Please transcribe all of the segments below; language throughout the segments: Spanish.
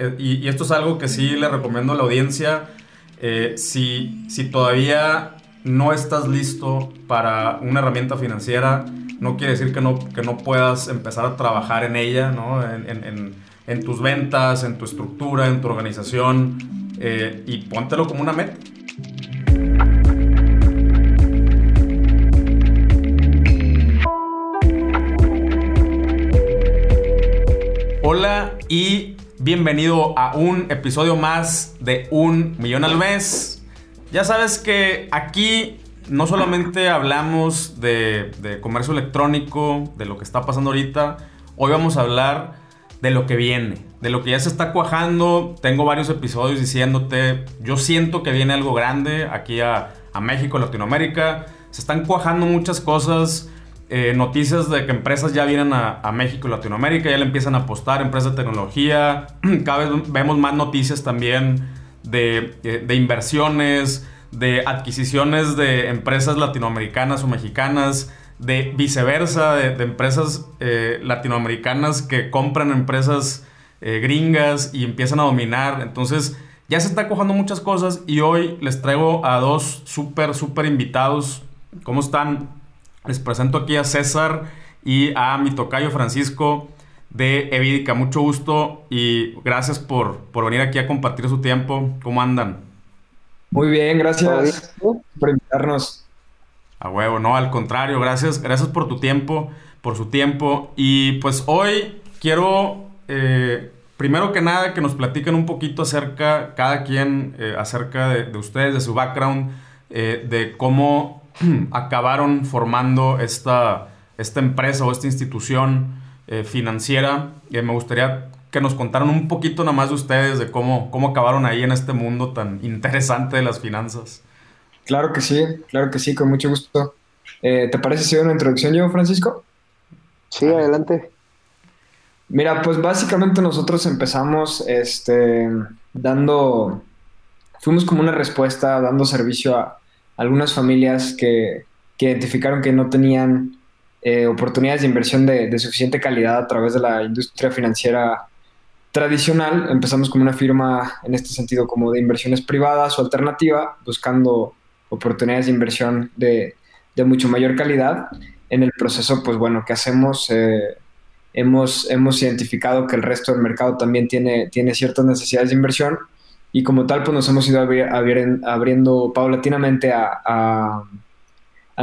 Eh, y, esto es algo que sí le recomiendo a la audiencia. Eh, si, si todavía no estás listo para una herramienta financiera, no quiere decir que no, que no puedas empezar a trabajar en ella, ¿no? en, en, tus ventas, en tu estructura, en tu organización, eh, y póntelo como una meta. Hola y Bienvenido a un episodio más de Un Millón al Mes. Ya sabes que aquí no solamente hablamos de, comercio electrónico, de lo que está pasando ahorita, hoy vamos a hablar de lo que viene, de lo que ya se está cuajando. Tengo varios episodios diciéndote, yo siento que viene algo grande aquí a, a México, Latinoamérica. Se están cuajando muchas cosas. Eh, noticias de que empresas ya vienen a, México y Latinoamérica, ya le empiezan a apostar, empresas de tecnología. Cada vez vemos más noticias también de, eh, inversiones, de adquisiciones de empresas latinoamericanas o mexicanas, de viceversa, de, empresas eh, latinoamericanas que compran empresas gringas y empiezan a dominar. Entonces, ya se está cojando muchas cosas y hoy les traigo a dos súper, súper invitados. ¿Cómo están? Les presento aquí a César y a mi tocayo Francisco de Evidica. Mucho gusto y gracias por, por venir aquí a compartir su tiempo. ¿Cómo andan? Muy bien, gracias por invitarnos. A huevo, no, al contrario, gracias, gracias por tu tiempo, por su tiempo. Y pues hoy quiero, eh, primero que nada, que nos platiquen un poquito acerca, cada quien, eh, acerca de, ustedes, de su background, eh, de cómo acabaron formando esta, esta empresa o esta institución eh, financiera. y me gustaría que nos contaran un poquito nada más de ustedes, de cómo, cómo acabaron ahí en este mundo tan interesante de las finanzas. Claro que sí, claro que sí, con mucho gusto. Eh, ¿Te parece si doy una introducción yo, Francisco? Sí, adelante. Mira, pues básicamente nosotros empezamos este, dando, fuimos como una respuesta, dando servicio a, algunas familias que, identificaron que no tenían eh, oportunidades de inversión de, suficiente calidad a través de la industria financiera tradicional. Empezamos como una firma en este sentido como de inversiones privadas o alternativa, buscando oportunidades de inversión de, mucho mayor calidad. En el proceso, pues bueno, ¿qué hacemos? Eh, hemos, hemos identificado que el resto del mercado también tiene, tiene ciertas necesidades de inversión y como tal pues nos hemos ido abriendo paulatinamente a,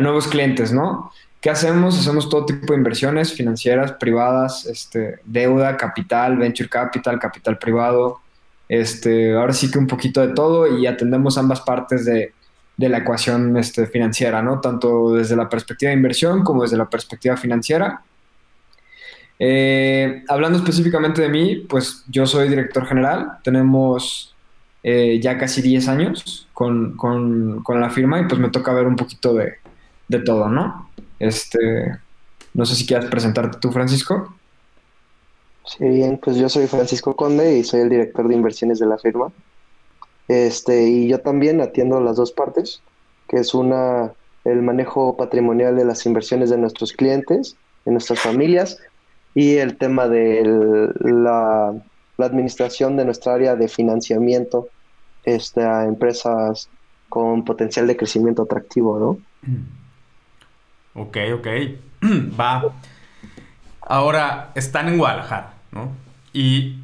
nuevos clientes, ¿no? ¿Qué hacemos? Hacemos todo tipo de inversiones financieras, privadas, este, deuda, capital, venture capital, capital privado, este, ahora sí que un poquito de todo y atendemos ambas partes de, la ecuación este, financiera, ¿no? Tanto desde la perspectiva de inversión como desde la perspectiva financiera. Eh, hablando específicamente de mí, pues yo soy director general, tenemos eh, ya casi 10 años con, la firma y pues me toca ver un poquito de, todo, ¿no? Este, no sé si quieras presentarte tú, Francisco. Sí, bien, pues yo soy Francisco Conde y soy el director de inversiones de la firma. Este, y yo también atiendo las dos partes, que es una el manejo patrimonial de las inversiones de nuestros clientes, de nuestras familias, y el tema de la, la administración de nuestra área de financiamiento este, a empresas con potencial de crecimiento atractivo, ¿no? Ok, ok. Va. Ahora, están en Guadalajara, ¿no? Y,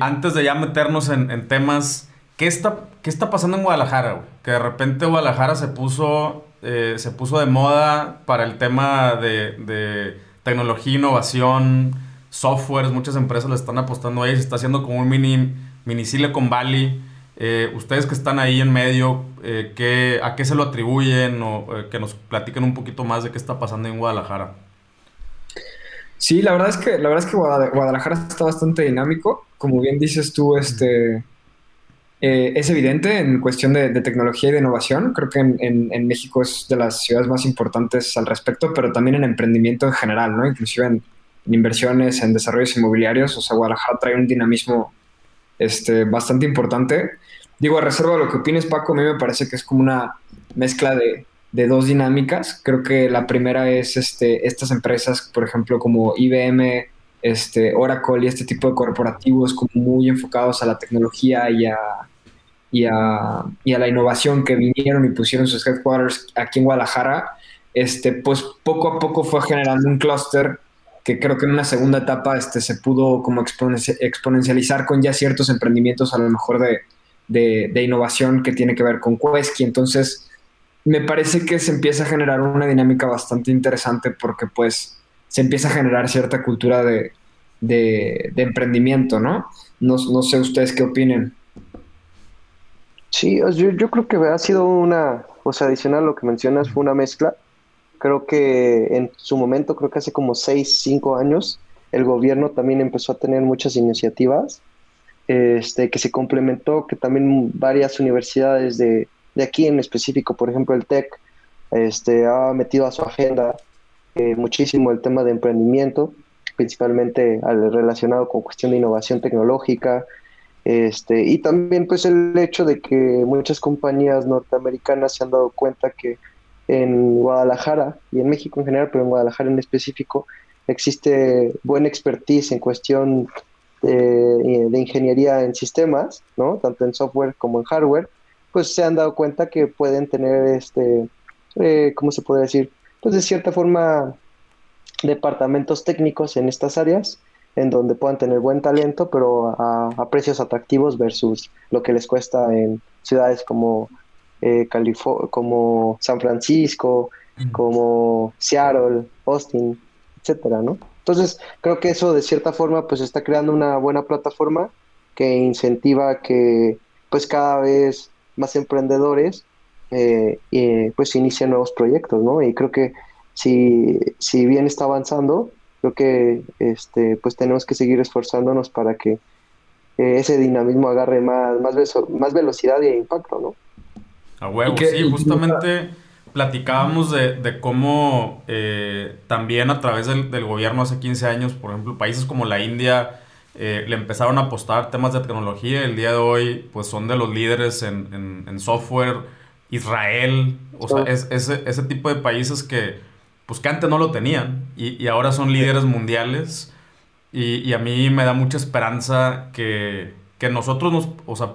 antes de ya meternos en, temas, ¿qué está, ¿qué está pasando en Guadalajara? Que de repente Guadalajara se puso, eh, se puso de moda para el tema de, de tecnología, innovación, softwares. Muchas empresas le están apostando ahí. Se está haciendo como un mini, mini Silicon Valley. Eh, ustedes que están ahí en medio, eh, ¿a qué se lo atribuyen o eh, que nos platiquen un poquito más de qué está pasando en Guadalajara? Sí, la verdad es que la verdad es que Guadalajara está bastante dinámico, como bien dices tú, este es evidente en cuestión de, tecnología y de innovación. Creo que en, México es de las ciudades más importantes al respecto, pero también en emprendimiento en general, ¿no? Inclusive en, en inversiones, en desarrollos inmobiliarios. O sea, Guadalajara trae un dinamismo este, bastante importante. Digo, a reserva de lo que opines, Paco, a mí me parece que es como una mezcla de, dos dinámicas. Creo que la primera es este, estas empresas, por ejemplo, como IBM, este, Oracle y este tipo de corporativos como muy enfocados a la tecnología y a, y a, y a la innovación que vinieron y pusieron sus headquarters aquí en Guadalajara, este, pues poco a poco fue generando un clúster que creo que en una segunda etapa este, se pudo como exponencializar con ya ciertos emprendimientos a lo mejor de, de, innovación que tiene que ver con Quesky. Entonces, me parece que se empieza a generar una dinámica bastante interesante porque pues se empieza a generar cierta cultura de, de, emprendimiento, ¿no? ¿no? sé ustedes qué opinen. Sí, yo, yo creo que ha sido una, o sea, adicional a lo que mencionas, fue una mezcla Creo que en su momento, creo que hace como 6, 5 años, el gobierno también empezó a tener muchas iniciativas este, que se complementó, que también varias universidades de, de aquí en específico, por ejemplo el TEC, este, ha metido a su agenda eh, muchísimo el tema de emprendimiento, principalmente al, relacionado con cuestión de innovación tecnológica, este, y también pues el hecho de que muchas compañías norteamericanas se han dado cuenta que en Guadalajara y en México en general, pero en Guadalajara en específico, existe buena expertise en cuestión de, ingeniería en sistemas, ¿no? Tanto en software como en hardware, pues se han dado cuenta que pueden tener, este, eh, ¿cómo se puede decir? Pues de cierta forma, departamentos técnicos en estas áreas, en donde puedan tener buen talento, pero a precios atractivos versus lo que les cuesta en ciudades como eh, como San Francisco, como Seattle, Austin, etcétera, ¿no? Entonces, creo que eso de cierta forma pues está creando una buena plataforma que incentiva que pues cada vez más emprendedores eh, pues inician nuevos proyectos, ¿no? Y creo que si, si bien está avanzando, creo que este pues tenemos que seguir esforzándonos para que eh, ese dinamismo agarre más, más, más velocidad e impacto, ¿no? A huevo, sí, justamente platicábamos de, cómo eh, también a través del, gobierno hace 15 años, por ejemplo, países como la India eh, le empezaron a apostar temas de tecnología. El día de hoy, pues son de los líderes en, software. Israel, o sea, es, ese, tipo de países que, pues que antes no lo tenían y, ahora son líderes mundiales. Y, y, a mí me da mucha esperanza que, que nosotros nos, o sea,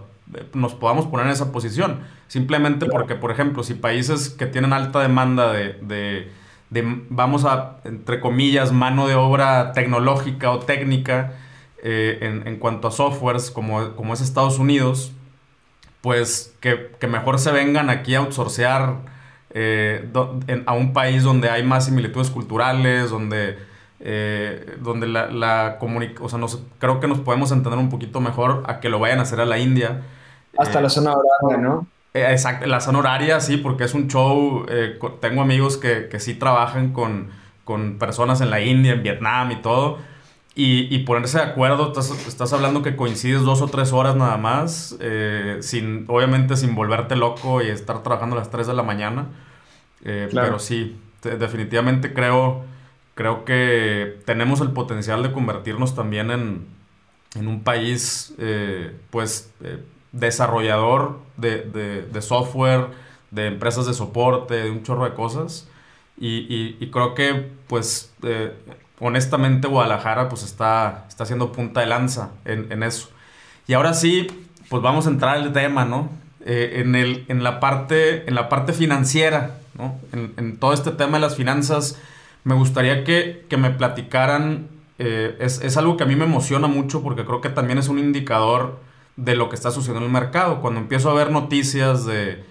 nos podamos poner en esa posición. Simplemente porque, por ejemplo, si países que tienen alta demanda de, vamos a, entre comillas, mano de obra tecnológica o técnica eh, en, cuanto a softwares, como, como es Estados Unidos, pues que, mejor se vengan aquí a outsourcear eh, a un país donde hay más similitudes culturales, donde, eh, donde la, la o sea, nos, creo que nos podemos entender un poquito mejor a que lo vayan a hacer a la India. Hasta la zona horaria, ¿no? Eh, exacto, la zona horaria, sí, porque es un show. Eh, tengo amigos que, que sí trabajan con, con, personas en la India, en Vietnam y todo. Y, y ponerse de acuerdo, estás, estás, hablando que coincides dos o tres horas nada más, eh, sin, obviamente sin volverte loco y estar trabajando a las 3 de la mañana. Pero sí, definitivamente creo, creo que tenemos el potencial de convertirnos también en, en un país, pues desarrollador de, software, de empresas de soporte, de un chorro de cosas. Y, creo que, pues, eh, honestamente, Guadalajara, pues, está, está haciendo punta de lanza en, eso. Y ahora sí, pues vamos a entrar al tema, ¿no? Eh, en, el, en, la parte, en la parte financiera, ¿no? En, todo este tema de las finanzas, me gustaría que, me platicaran, eh, es, es, algo que a mí me emociona mucho porque creo que también es un indicador de lo que está sucediendo en el mercado. Cuando empiezo a ver noticias de,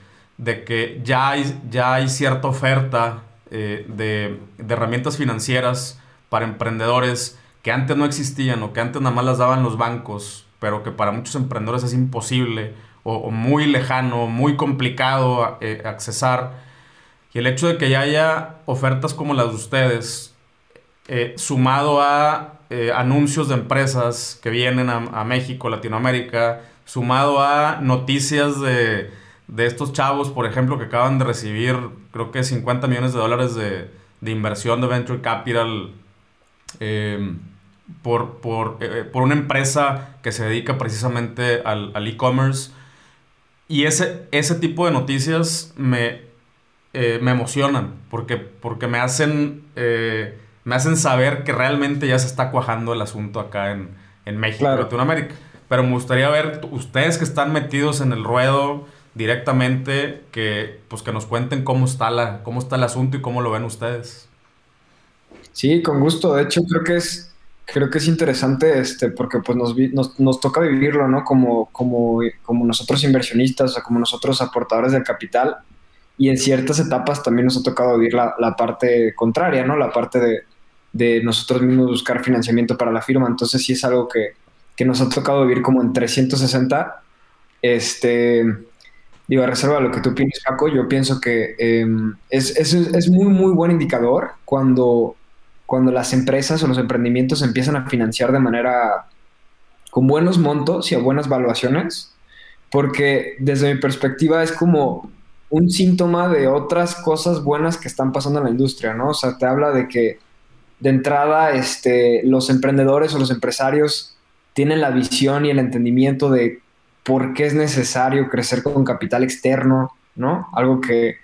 que ya hay, ya hay cierta oferta eh, de, herramientas financieras para emprendedores que antes no existían o que antes nada más las daban los bancos, pero que para muchos emprendedores es imposible o, muy lejano, muy complicado eh, accesar. Y el hecho de que ya haya ofertas como las de ustedes, eh, sumado a eh, anuncios de empresas que vienen a, México, Latinoamérica, sumado a noticias de, estos chavos, por ejemplo, que acaban de recibir, creo que 50 millones de dólares de, inversión de Venture Capital eh, por, eh, por, una empresa que se dedica precisamente al, e-commerce. Y ese, ese tipo de noticias me, me emocionan porque, porque me hacen me hacen saber que realmente ya se está cuajando el asunto acá en, en México, Claro. Latinoamérica. Pero me gustaría ver ustedes que están metidos en el ruedo directamente, que pues que nos cuenten cómo está la, cómo está el asunto y cómo lo ven ustedes. Sí, con gusto. De hecho, creo que es, creo que es interesante, este, porque pues nos, nos, nos toca vivirlo, ¿no? Como, como, como nosotros inversionistas, o como nosotros aportadores del capital. Y en ciertas etapas también nos ha tocado vivir la, la parte contraria, ¿no? La parte de, de nosotros mismos buscar financiamiento para la firma. Entonces sí es algo que, que nos ha tocado vivir como en 360. Este, digo, a reserva lo que tú piensas, Paco, yo pienso que eh, es, es, es muy, muy buen indicador cuando cuando las empresas o los emprendimientos empiezan a financiar de manera con buenos montos y a buenas valuaciones, porque desde mi perspectiva es como un síntoma de otras cosas buenas que están pasando en la industria, ¿no? O sea, te habla de que de entrada este, los emprendedores o los empresarios tienen la visión y el entendimiento de por qué es necesario crecer con capital externo, ¿no? Algo que,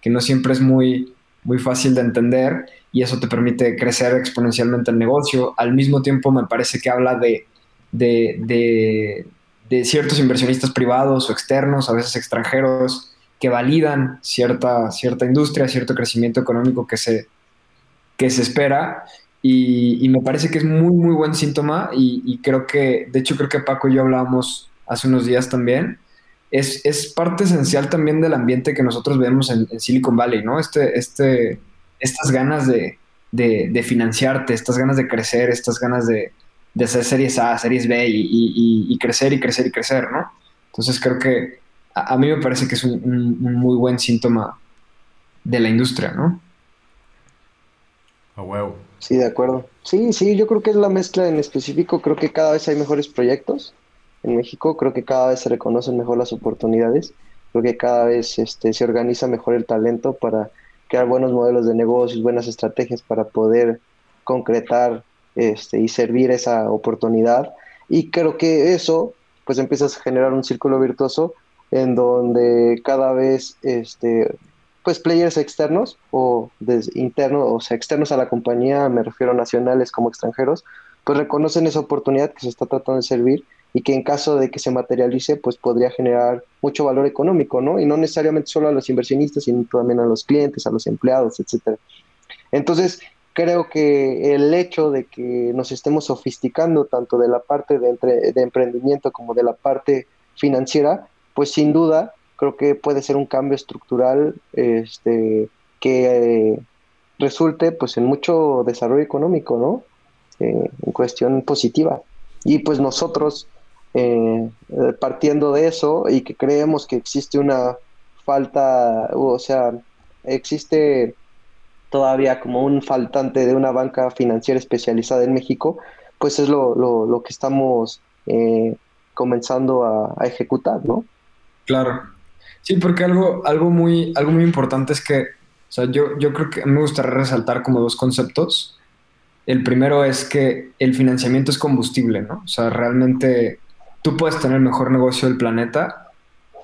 que no siempre es muy, muy fácil de entender y eso te permite crecer exponencialmente el negocio. Al mismo tiempo me parece que habla de, de, de, de ciertos inversionistas privados o externos, a veces extranjeros, que validan cierta, cierta industria, cierto crecimiento económico que se, que se espera. Y, y me parece que es muy, muy buen síntoma y, y creo que, de hecho creo que Paco y yo hablábamos hace unos días también, es, es, parte esencial también del ambiente que nosotros vemos en, en Silicon Valley, ¿no? Este, este, estas ganas de, de, de, financiarte, estas ganas de crecer, estas ganas de, de hacer series A, series B y, y, crecer y crecer y crecer, ¿no? Entonces creo que a, a mí me parece que es un, un, un, muy buen síntoma de la industria, ¿no? A huevo. Sí, de acuerdo. Sí, sí, yo creo que es la mezcla en específico. Creo que cada vez hay mejores proyectos en México. Creo que cada vez se reconocen mejor las oportunidades. Creo que cada vez este, se organiza mejor el talento para crear buenos modelos de negocios, buenas estrategias para poder concretar este, y servir esa oportunidad. Y creo que eso, pues empiezas a generar un círculo virtuoso en donde cada vez, este, pues players externos o internos, o sea, externos a la compañía, me refiero nacionales como extranjeros, pues reconocen esa oportunidad que se está tratando de servir y que en caso de que se materialice, pues podría generar mucho valor económico, ¿no? Y no necesariamente solo a los inversionistas, sino también a los clientes, a los empleados, etcétera. Entonces, creo que el hecho de que nos estemos sofisticando tanto de la parte de, entre, de emprendimiento como de la parte financiera, pues sin duda creo que puede ser un cambio estructural este, que eh, resulte pues en mucho desarrollo económico, ¿no? Eh, en cuestión positiva. Y pues nosotros, eh, partiendo de eso y que creemos que existe una falta, o sea, existe todavía como un faltante de una banca financiera especializada en México, pues es lo, lo, que estamos comenzando a, ejecutar, ¿no? Claro. Sí, porque algo, algo, muy, algo muy importante es que, o sea, yo, yo creo que me gustaría resaltar como dos conceptos. El primero es que el financiamiento es combustible, ¿no? O sea, realmente tú puedes tener el mejor negocio del planeta,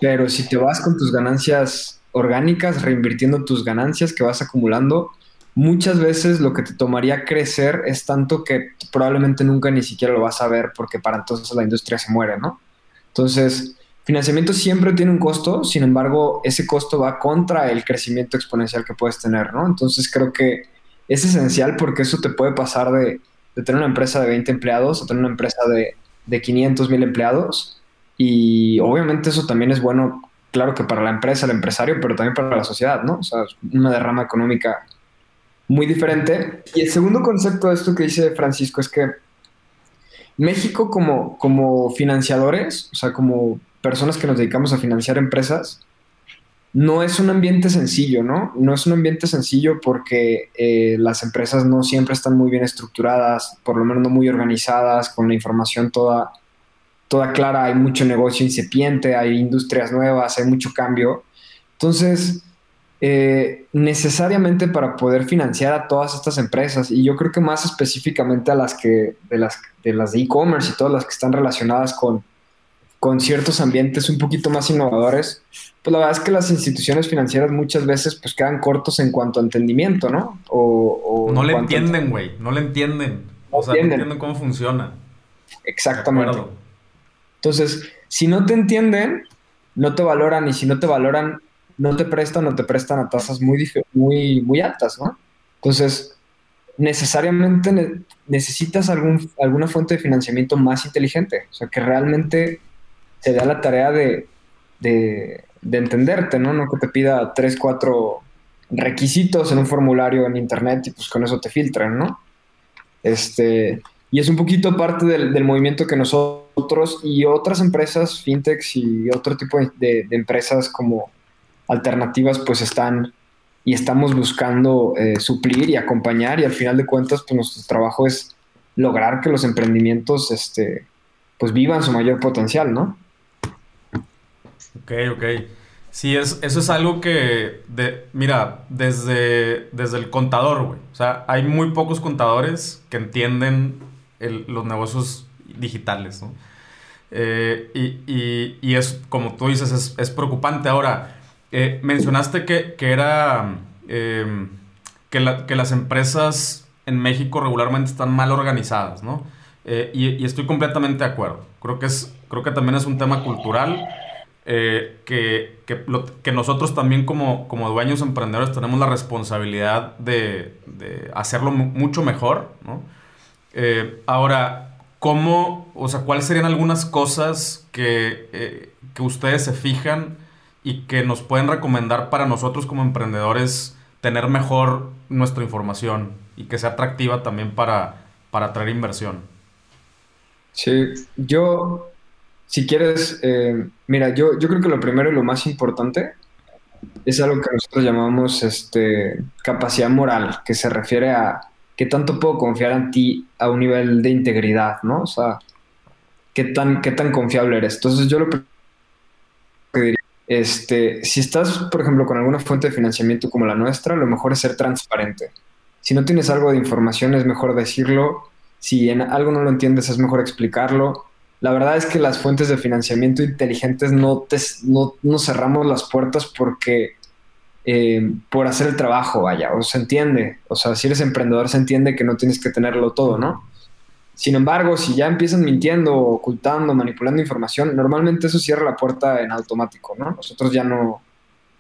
pero si te vas con tus ganancias orgánicas, reinvirtiendo tus ganancias que vas acumulando, muchas veces lo que te tomaría crecer es tanto que probablemente nunca ni siquiera lo vas a ver porque para entonces la industria se muere, ¿no? Entonces, financiamiento siempre tiene un costo, sin embargo, ese costo va contra el crecimiento exponencial que puedes tener, ¿no? Entonces, creo que es esencial porque eso te puede pasar de, tener una empresa de 20 empleados a tener una empresa de, de 500 mil empleados y obviamente eso también es bueno, claro que para la empresa, el empresario, pero también para la sociedad, ¿no? O sea, una derrama económica muy diferente. Y el segundo concepto de esto que dice Francisco es que México como, como financiadores, o sea, como personas que nos dedicamos a financiar empresas, no es un ambiente sencillo, ¿no? No es un ambiente sencillo porque eh, las empresas no siempre están muy bien estructuradas, por lo menos no muy organizadas, con la información toda, toda clara, hay mucho negocio incipiente, hay industrias nuevas, hay mucho cambio. Entonces, eh, necesariamente para poder financiar a todas estas empresas, y yo creo que más específicamente a las que, de las de las de e-commerce y todas las que están relacionadas con, con ciertos ambientes un poquito más innovadores, pues la verdad es que las instituciones financieras muchas veces pues quedan cortos en cuanto a entendimiento, ¿no? O, o No le entienden, güey. No le entienden. o sea, no entienden cómo funciona. Exactamente. Entonces, si no te entienden, no te valoran y si no te valoran, no te prestan o te prestan a tasas muy, muy, muy altas, ¿no? Entonces, necesariamente necesitas algún, alguna fuente de financiamiento más inteligente, o sea, que realmente te da la tarea de, de, entenderte, ¿no? No que te pida tres, cuatro requisitos en un formulario en internet y pues con eso te filtran, ¿no? Este, y es un poquito parte del, movimiento que nosotros y otras empresas, fintechs y otro tipo de, de empresas como alternativas, pues están y estamos buscando eh, suplir y acompañar y al final de cuentas pues nuestro trabajo es lograr que los emprendimientos este, pues vivan su mayor potencial, ¿no? Ok, ok. Sí, es, eso es algo que, de, mira, desde, desde el contador, güey. O sea, hay muy pocos contadores que entienden los negocios digitales, ¿no? Eh, y, y, es, como tú dices, es, es preocupante. Ahora, eh, mencionaste que, era em, que, las empresas en México regularmente están mal organizadas, ¿no? Eh, y, estoy completamente de acuerdo. Creo que, es, creo que también es un tema cultural eh, que, que, nosotros también como, como dueños emprendedores tenemos la responsabilidad de, hacerlo mucho mejor, ¿no? ahora, ¿cómo, o sea, cuáles serían algunas cosas que, que ustedes se fijan y que nos pueden recomendar para nosotros como emprendedores tener mejor nuestra información y que sea atractiva también para, para atraer inversión. Sí, yo, si quieres, eh, mira, yo, yo creo que lo primero y lo más importante es algo que nosotros llamamos este, capacidad moral, que se refiere a qué tanto puedo confiar en ti a un nivel de integridad, ¿no? O sea, qué tan, qué tan confiable eres. Entonces yo lo que diría este, si estás, por ejemplo, con alguna fuente de financiamiento como la nuestra, lo mejor es ser transparente. Si no tienes algo de información, es mejor decirlo. Si en algo no lo entiendes, es mejor explicarlo. La verdad es que las fuentes de financiamiento inteligentes no, te, no, cerramos las puertas porque eh, por hacer el trabajo, vaya, o se entiende. O sea, si eres emprendedor, se entiende que no tienes que tenerlo todo, ¿no? Sin embargo, si ya empiezan mintiendo, ocultando, manipulando información, normalmente eso cierra la puerta en automático, ¿no? Nosotros ya no...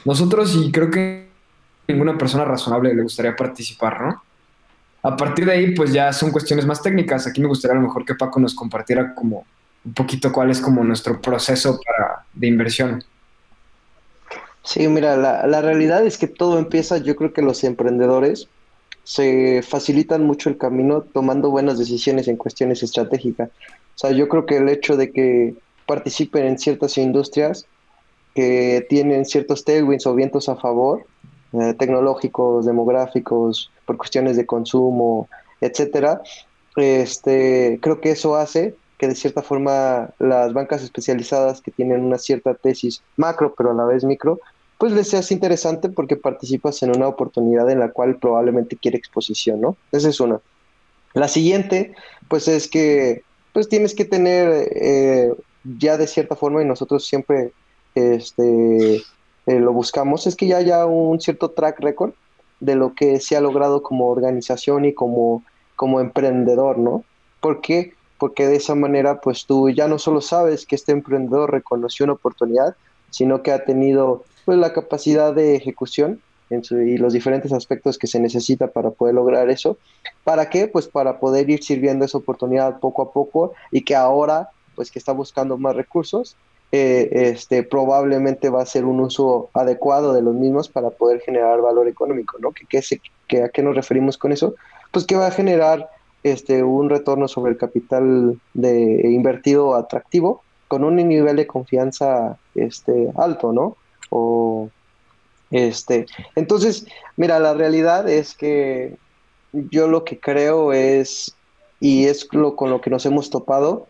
Nosotros y creo que ninguna persona razonable le gustaría participar, ¿no? A partir de ahí, pues ya son cuestiones más técnicas. Aquí me gustaría a lo mejor que Paco nos compartiera como un poquito cuál es como nuestro proceso para, de inversión. Sí, mira, la, la realidad es que todo empieza, yo creo que los emprendedores se facilitan mucho el camino tomando buenas decisiones en cuestiones estratégicas. O sea, yo creo que el hecho de que participen en ciertas industrias que tienen ciertos tailwinds o vientos a favor, eh, tecnológicos, demográficos, por cuestiones de consumo, etcétera, este, creo que eso hace que de cierta forma las bancas especializadas que tienen una cierta tesis macro, pero a la vez micro, pues les seas interesante porque participas en una oportunidad en la cual probablemente quiere exposición, ¿no? Esa es una. La siguiente, pues es que pues tienes que tener eh, ya de cierta forma, y nosotros siempre este, eh, lo buscamos, es que ya haya un cierto track record de lo que se ha logrado como organización y como, como emprendedor, ¿no? ¿Por qué? Porque de esa manera, pues tú ya no solo sabes que este emprendedor reconoció una oportunidad, sino que ha tenido pues la capacidad de ejecución y los diferentes aspectos que se necesita para poder lograr eso. ¿Para qué? Pues para poder ir sirviendo esa oportunidad poco a poco y que ahora, pues que está buscando más recursos, eh, este, probablemente va a ser un uso adecuado de los mismos para poder generar valor económico, ¿no? ¿Qué, qué, ¿A qué nos referimos con eso? Pues que va a generar este, un retorno sobre el capital de, invertido atractivo con un nivel de confianza este, alto, ¿no? O, este, entonces, mira, la realidad es que yo lo que creo es, y es lo con lo que nos hemos topado,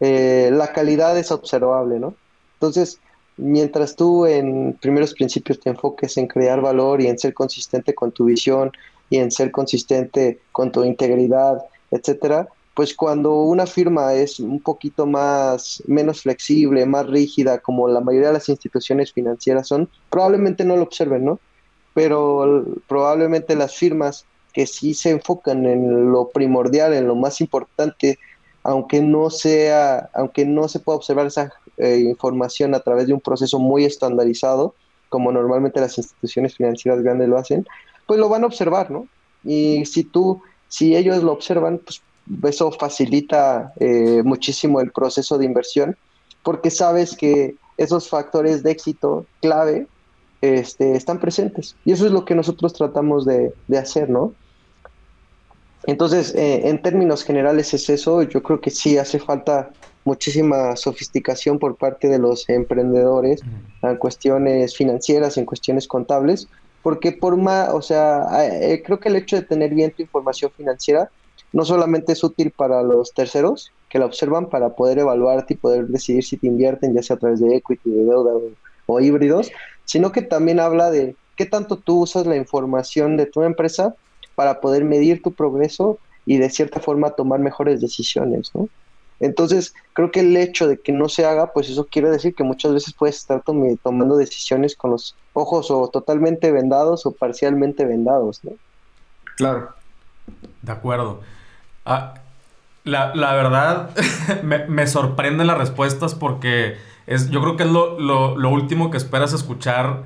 eh, la calidad es observable, ¿no? Entonces, mientras tú en primeros principios te enfoques en crear valor y en ser consistente con tu visión y en ser consistente con tu integridad, etcétera, pues cuando una firma es un poquito más menos flexible, más rígida, como la mayoría de las instituciones financieras son, probablemente no lo observen, ¿no? Pero probablemente las firmas que sí se enfocan en lo primordial, en lo más importante, aunque no sea, aunque no se pueda observar esa eh, información a través de un proceso muy estandarizado, como normalmente las instituciones financieras grandes lo hacen, pues lo van a observar, ¿no? Y si tú, si ellos lo observan, pues eso facilita eh, muchísimo el proceso de inversión, porque sabes que esos factores de éxito clave este, están presentes. Y eso es lo que nosotros tratamos de, hacer, ¿no? Entonces, eh, en términos generales es eso. Yo creo que sí hace falta muchísima sofisticación por parte de los emprendedores en cuestiones financieras, en cuestiones contables, porque por más, o sea, eh, creo que el hecho de tener bien tu información financiera no solamente es útil para los terceros que la observan para poder evaluarte y poder decidir si te invierten, ya sea a través de equity, de deuda o híbridos, sino que también habla de qué tanto tú usas la información de tu empresa para poder medir tu progreso y de cierta forma tomar mejores decisiones, ¿no? Entonces, creo que el hecho de que no se haga, pues eso quiere decir que muchas veces puedes estar tomando decisiones con los ojos o totalmente vendados o parcialmente vendados, ¿no? Claro. De acuerdo. Ah, la, verdad, me, me sorprenden las respuestas porque es, yo creo que es lo, último que esperas escuchar.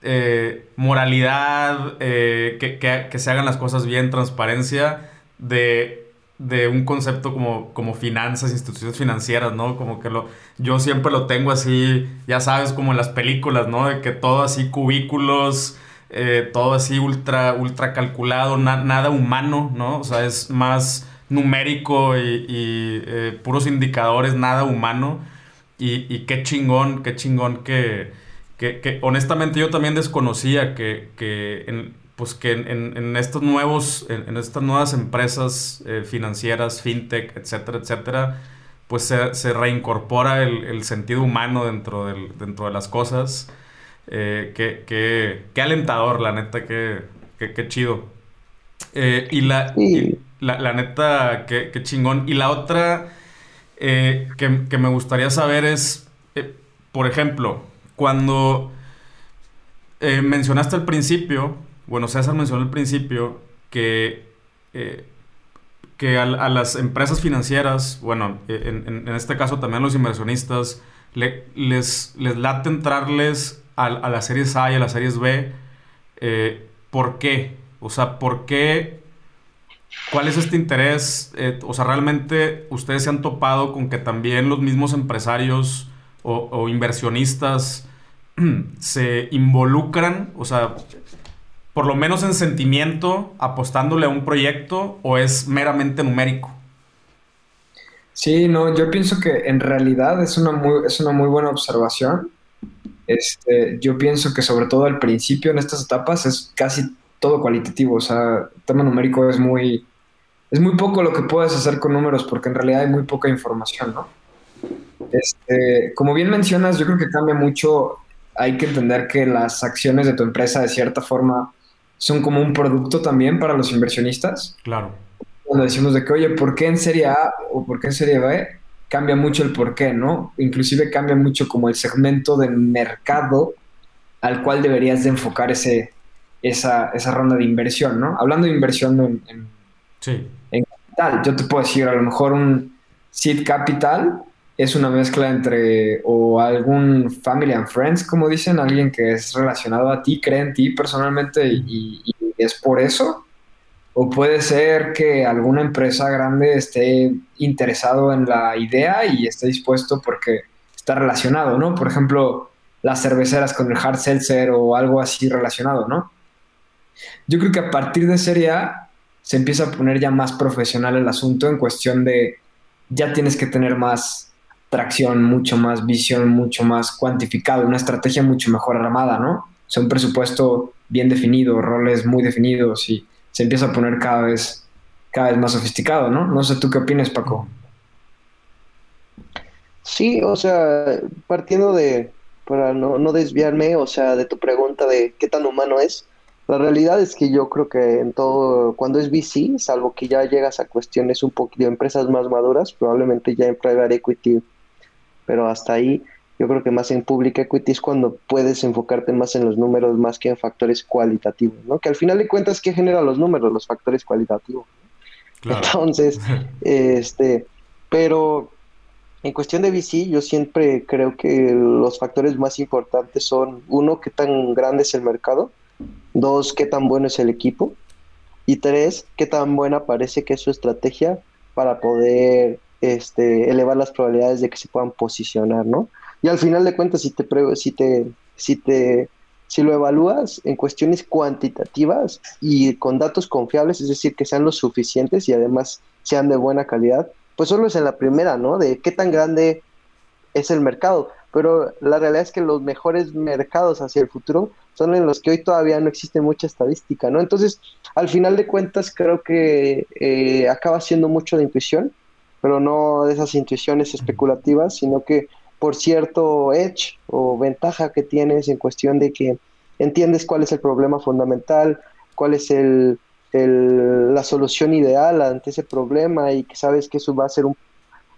Eh, moralidad, eh, que, se hagan las cosas bien, transparencia de, un concepto como, como finanzas, instituciones financieras, ¿no? Como que lo, yo siempre lo tengo así, ya sabes, como en las películas, ¿no? De que todo así cubículos, eh, todo así ultra, ultra calculado, nada humano, ¿no? O sea, es más numérico y, puros indicadores, nada humano. Y, qué chingón, qué chingón que, que, honestamente yo también desconocía que, que en, pues que en, estos nuevos, en, estas nuevas empresas eh, financieras, fintech, etcétera, etcétera, pues se, reincorpora el, sentido humano dentro, del, dentro de las cosas. Eh, qué, alentador, la neta, qué, qué, chido. Eh, y la, la, la, neta, qué, chingón. Y la otra eh, que, me gustaría saber es, por ejemplo, cuando mencionaste al principio, bueno, César mencionó al principio que, que a, las empresas financieras, bueno, en, este caso también a los inversionistas, les, les late entrarles a, a, las series A y a las series B. ¿Por qué? O sea, ¿por qué ¿Cuál es este interés? Eh, o sea, realmente ustedes se han topado con que también los mismos empresarios o, inversionistas se involucran, o sea, por lo menos en sentimiento, apostándole a un proyecto o es meramente numérico? Sí, no, yo pienso que en realidad es una muy, es una muy buena observación. Este, yo pienso que sobre todo al principio en estas etapas es casi todo cualitativo, o sea, el tema numérico es muy, es muy poco lo que puedes hacer con números porque en realidad hay muy poca información, ¿no? Este, como bien mencionas, yo creo que cambia mucho, hay que entender que las acciones de tu empresa de cierta forma son como un producto también para los inversionistas. Claro. Cuando decimos de que, oye, ¿por qué en Serie A o por qué en Serie B? Cambia mucho el por qué, ¿no? Inclusive cambia mucho como el segmento de mercado al cual deberías de enfocar ese, esa, esa ronda de inversión, ¿no? Hablando de inversión en, en, capital, yo te puedo decir, a lo mejor un seed capital es una mezcla entre o algún family and friends, como dicen, alguien que es relacionado a ti, cree en ti personalmente y, es por eso. O puede ser que alguna empresa grande esté interesado en la idea y esté dispuesto porque está relacionado, ¿no? Por ejemplo, las cerveceras con el hard seltzer o algo así relacionado, ¿no? Yo creo que a partir de Serie A se empieza a poner ya más profesional el asunto en cuestión de ya tienes que tener más tracción, mucho más visión, mucho más cuantificado, una estrategia mucho mejor armada, ¿no? O sea, un presupuesto bien definido, roles muy definidos y se empieza a poner cada vez, cada vez más sofisticado, ¿no? No sé tú qué opinas, Paco. Sí, o sea, partiendo de, para no, no desviarme, o sea, de tu pregunta de qué tan humano es, la realidad es que yo creo que en todo, cuando es VC, salvo que ya llegas a cuestiones un poquito empresas más maduras, probablemente ya en private equity, pero hasta ahí, yo creo que más en public equity es cuando puedes enfocarte más en los números más que en factores cualitativos, ¿no? Que al final de cuentas, ¿qué genera los números? Los factores cualitativos. Entonces, este, pero en cuestión de VC, yo siempre creo que los factores más importantes son, uno, qué tan grande es el mercado, dos, qué tan bueno es el equipo, y tres, qué tan buena parece que es su estrategia para poder este, elevar las probabilidades de que se puedan posicionar, ¿no? Y al final de cuentas, si te, si te, si te, si lo evalúas en cuestiones cuantitativas y con datos confiables, es decir, que sean los suficientes y además sean de buena calidad, pues solo es en la primera, ¿no? De qué tan grande es el mercado. Pero la realidad es que los mejores mercados hacia el futuro son en los que hoy todavía no existe mucha estadística, ¿no? Entonces, al final de cuentas, creo que eh, acaba siendo mucho de intuición, pero no de esas intuiciones especulativas, sino que por cierto edge o ventaja que tienes en cuestión de que entiendes cuál es el problema fundamental, cuál es el, la solución ideal ante ese problema y que sabes que eso va a ser un,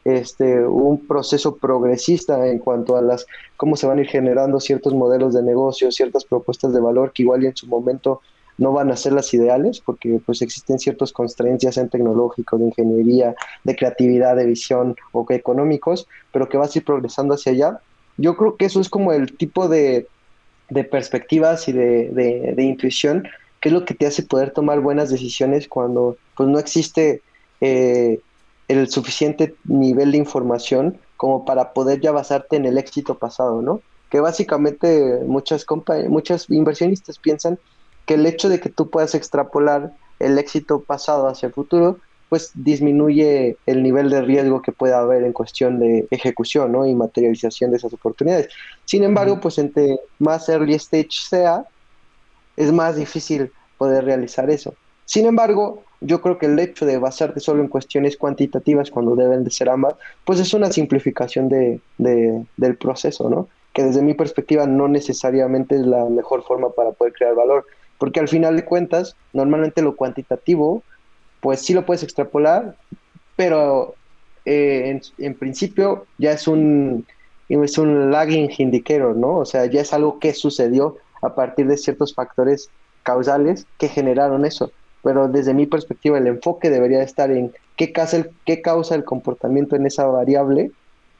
este, un proceso progresista en cuanto a las cómo se van a ir generando ciertos modelos de negocio, ciertas propuestas de valor que igual en su momento no van a ser las ideales porque pues existen ciertos constraints ya sean tecnológicos, de ingeniería, de creatividad, de visión o que económicos, pero que vas a ir progresando hacia allá. Yo creo que eso es como el tipo de, de perspectivas y de, de, intuición que es lo que te hace poder tomar buenas decisiones cuando pues no existe eh, el suficiente nivel de información como para poder ya basarte en el éxito pasado, ¿no? Que básicamente muchas, muchas inversionistas piensan que el hecho de que tú puedas extrapolar el éxito pasado hacia el futuro, pues disminuye el nivel de riesgo que pueda haber en cuestión de ejecución ¿no? y materialización de esas oportunidades. Sin embargo, pues entre más early stage sea, es más difícil poder realizar eso. Sin embargo, yo creo que el hecho de basarte solo en cuestiones cuantitativas cuando deben de ser ambas, pues es una simplificación de, de, del proceso, ¿no? Que desde mi perspectiva no necesariamente es la mejor forma para poder crear valor porque al final de cuentas, normalmente lo cuantitativo, pues sí lo puedes extrapolar, pero eh, en, principio ya es un, es un lagging indicator, ¿no? O sea, ya es algo que sucedió a partir de ciertos factores causales que generaron eso. Pero desde mi perspectiva, el enfoque debería estar en qué causa el, qué causa el comportamiento en esa variable,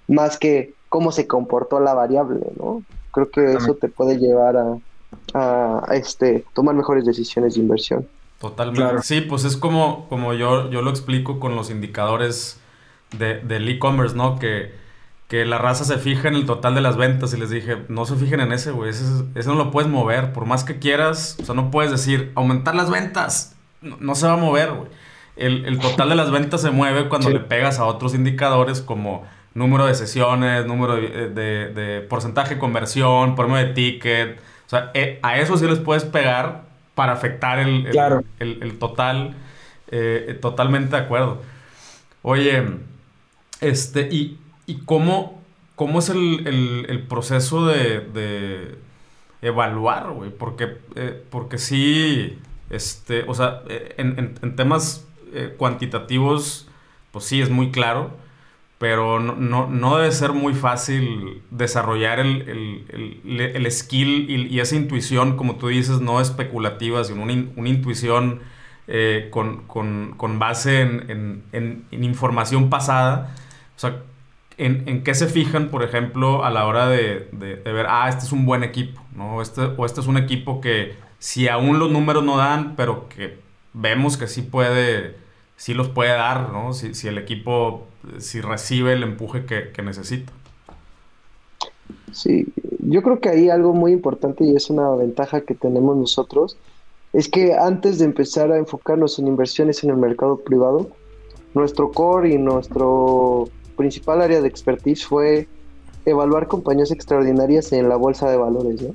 más que cómo se comportó la variable, ¿no? Creo que eso te puede llevar a, a, este, tomar mejores decisiones de inversión. Totalmente. Sí, pues es como, como yo, yo lo explico con los indicadores de, del e-commerce, ¿no? Que, que la raza se fija en el total de las ventas y les dije, no se fijen en ese, güey, ese, no lo puedes mover, por más que quieras, o sea, no puedes decir, aumentar las ventas, no, se va a mover, güey. El, total de las ventas se mueve cuando le pegas a otros indicadores como número de sesiones, número de, de, de porcentaje de conversión, promedio de ticket, o sea, eh, a eso sí les puedes pegar para afectar el, el, total. Eh, totalmente de acuerdo. Oye, este, ¿y, y cómo, cómo es el, proceso de, evaluar, güey? Porque, eh, porque sí, este, o sea, en, en temas cuantitativos, pues sí, es muy claro pero no, debe ser muy fácil desarrollar el, skill y, esa intuición, como tú dices, no especulativa, sino una, intuición eh, con, base en, información pasada. O sea, en, qué se fijan, por ejemplo, a la hora de, ver, ah, este es un buen equipo, ¿no? Este, o este es un equipo que si aún los números no dan, pero que vemos que sí puede, sí los puede dar, ¿no? Si, si el equipo si recibe el empuje que, necesita. Sí, yo creo que ahí algo muy importante y es una ventaja que tenemos nosotros, es que antes de empezar a enfocarnos en inversiones en el mercado privado, nuestro core y nuestro principal área de expertise fue evaluar compañías extraordinarias en la bolsa de valores. ¿no?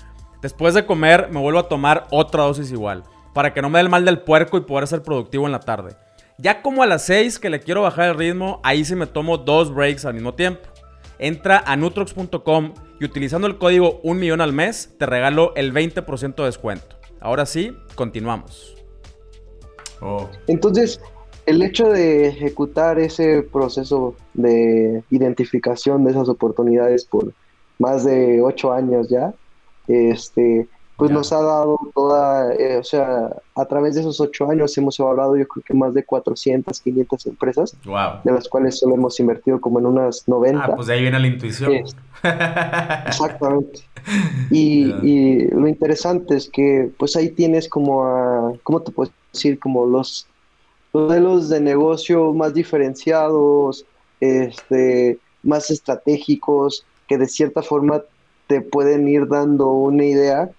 Después de comer, me vuelvo a tomar otra dosis igual, para que no me dé el mal del puerco y poder ser productivo en la tarde. Ya como a las 6 que le quiero bajar el ritmo, ahí sí me tomo dos breaks al mismo tiempo. Entra a nutrox.com y utilizando el código 1 millón al mes te regalo el 20% de descuento. Ahora sí, continuamos. Oh. Entonces, el hecho de ejecutar ese proceso de identificación de esas oportunidades por más de ocho años ya, este, pues nos ha dado toda, eh, o sea, a través de esos ocho años hemos evaluado yo creo que más de 400, 500 empresas, de las cuales solo hemos invertido como en unas 90. Ah, pues de ahí viene la intuición. exactamente. Y, y, lo interesante es que pues ahí tienes como a, ¿cómo te puedo decir? Como los modelos de negocio más diferenciados, este, más estratégicos, que de cierta forma te pueden ir dando una idea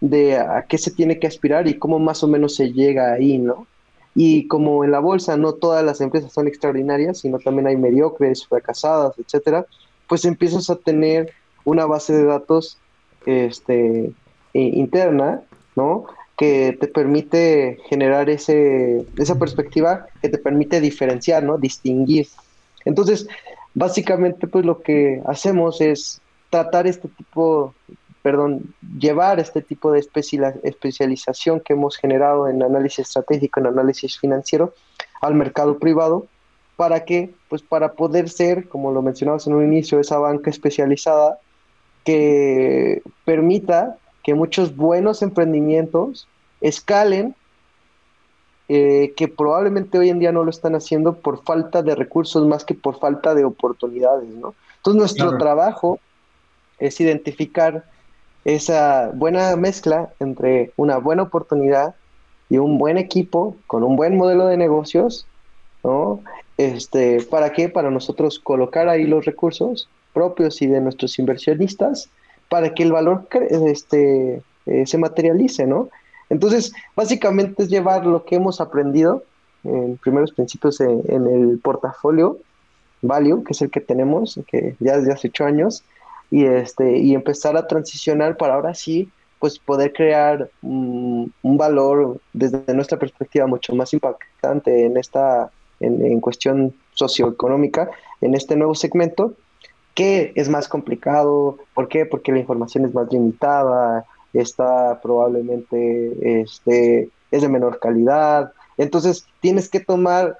de a qué se tiene que aspirar y cómo más o menos se llega ahí, ¿no? Y como en la bolsa no todas las empresas son extraordinarias, sino también hay mediocres, fracasadas, etcétera, pues empiezas a tener una base de datos este, interna, ¿no? Que te permite generar ese, esa perspectiva que te permite diferenciar, ¿no? Distinguir. Entonces, básicamente, pues lo que hacemos es tratar este tipo perdón, llevar este tipo de especialización que hemos generado en análisis estratégico, en análisis financiero, al mercado privado, para que, pues para poder ser, como lo mencionabas en un inicio, esa banca especializada que permita que muchos buenos emprendimientos escalen, eh, que probablemente hoy en día no lo están haciendo por falta de recursos más que por falta de oportunidades, ¿no? Entonces nuestro trabajo es identificar esa buena mezcla entre una buena oportunidad y un buen equipo con un buen modelo de negocios, ¿no? Este, ¿Para qué? Para nosotros colocar ahí los recursos propios y de nuestros inversionistas para que el valor este, eh, se materialice, ¿no? Entonces, básicamente es llevar lo que hemos aprendido en primeros principios en, en el portafolio Value, que es el que tenemos, que ya desde hace ocho años, y, este, y empezar a transicionar para ahora sí pues poder crear un valor desde nuestra perspectiva mucho más impactante en esta en, en, cuestión socioeconómica en este nuevo segmento que es más complicado ¿por qué? porque la información es más limitada está probablemente este es de menor calidad entonces tienes que tomar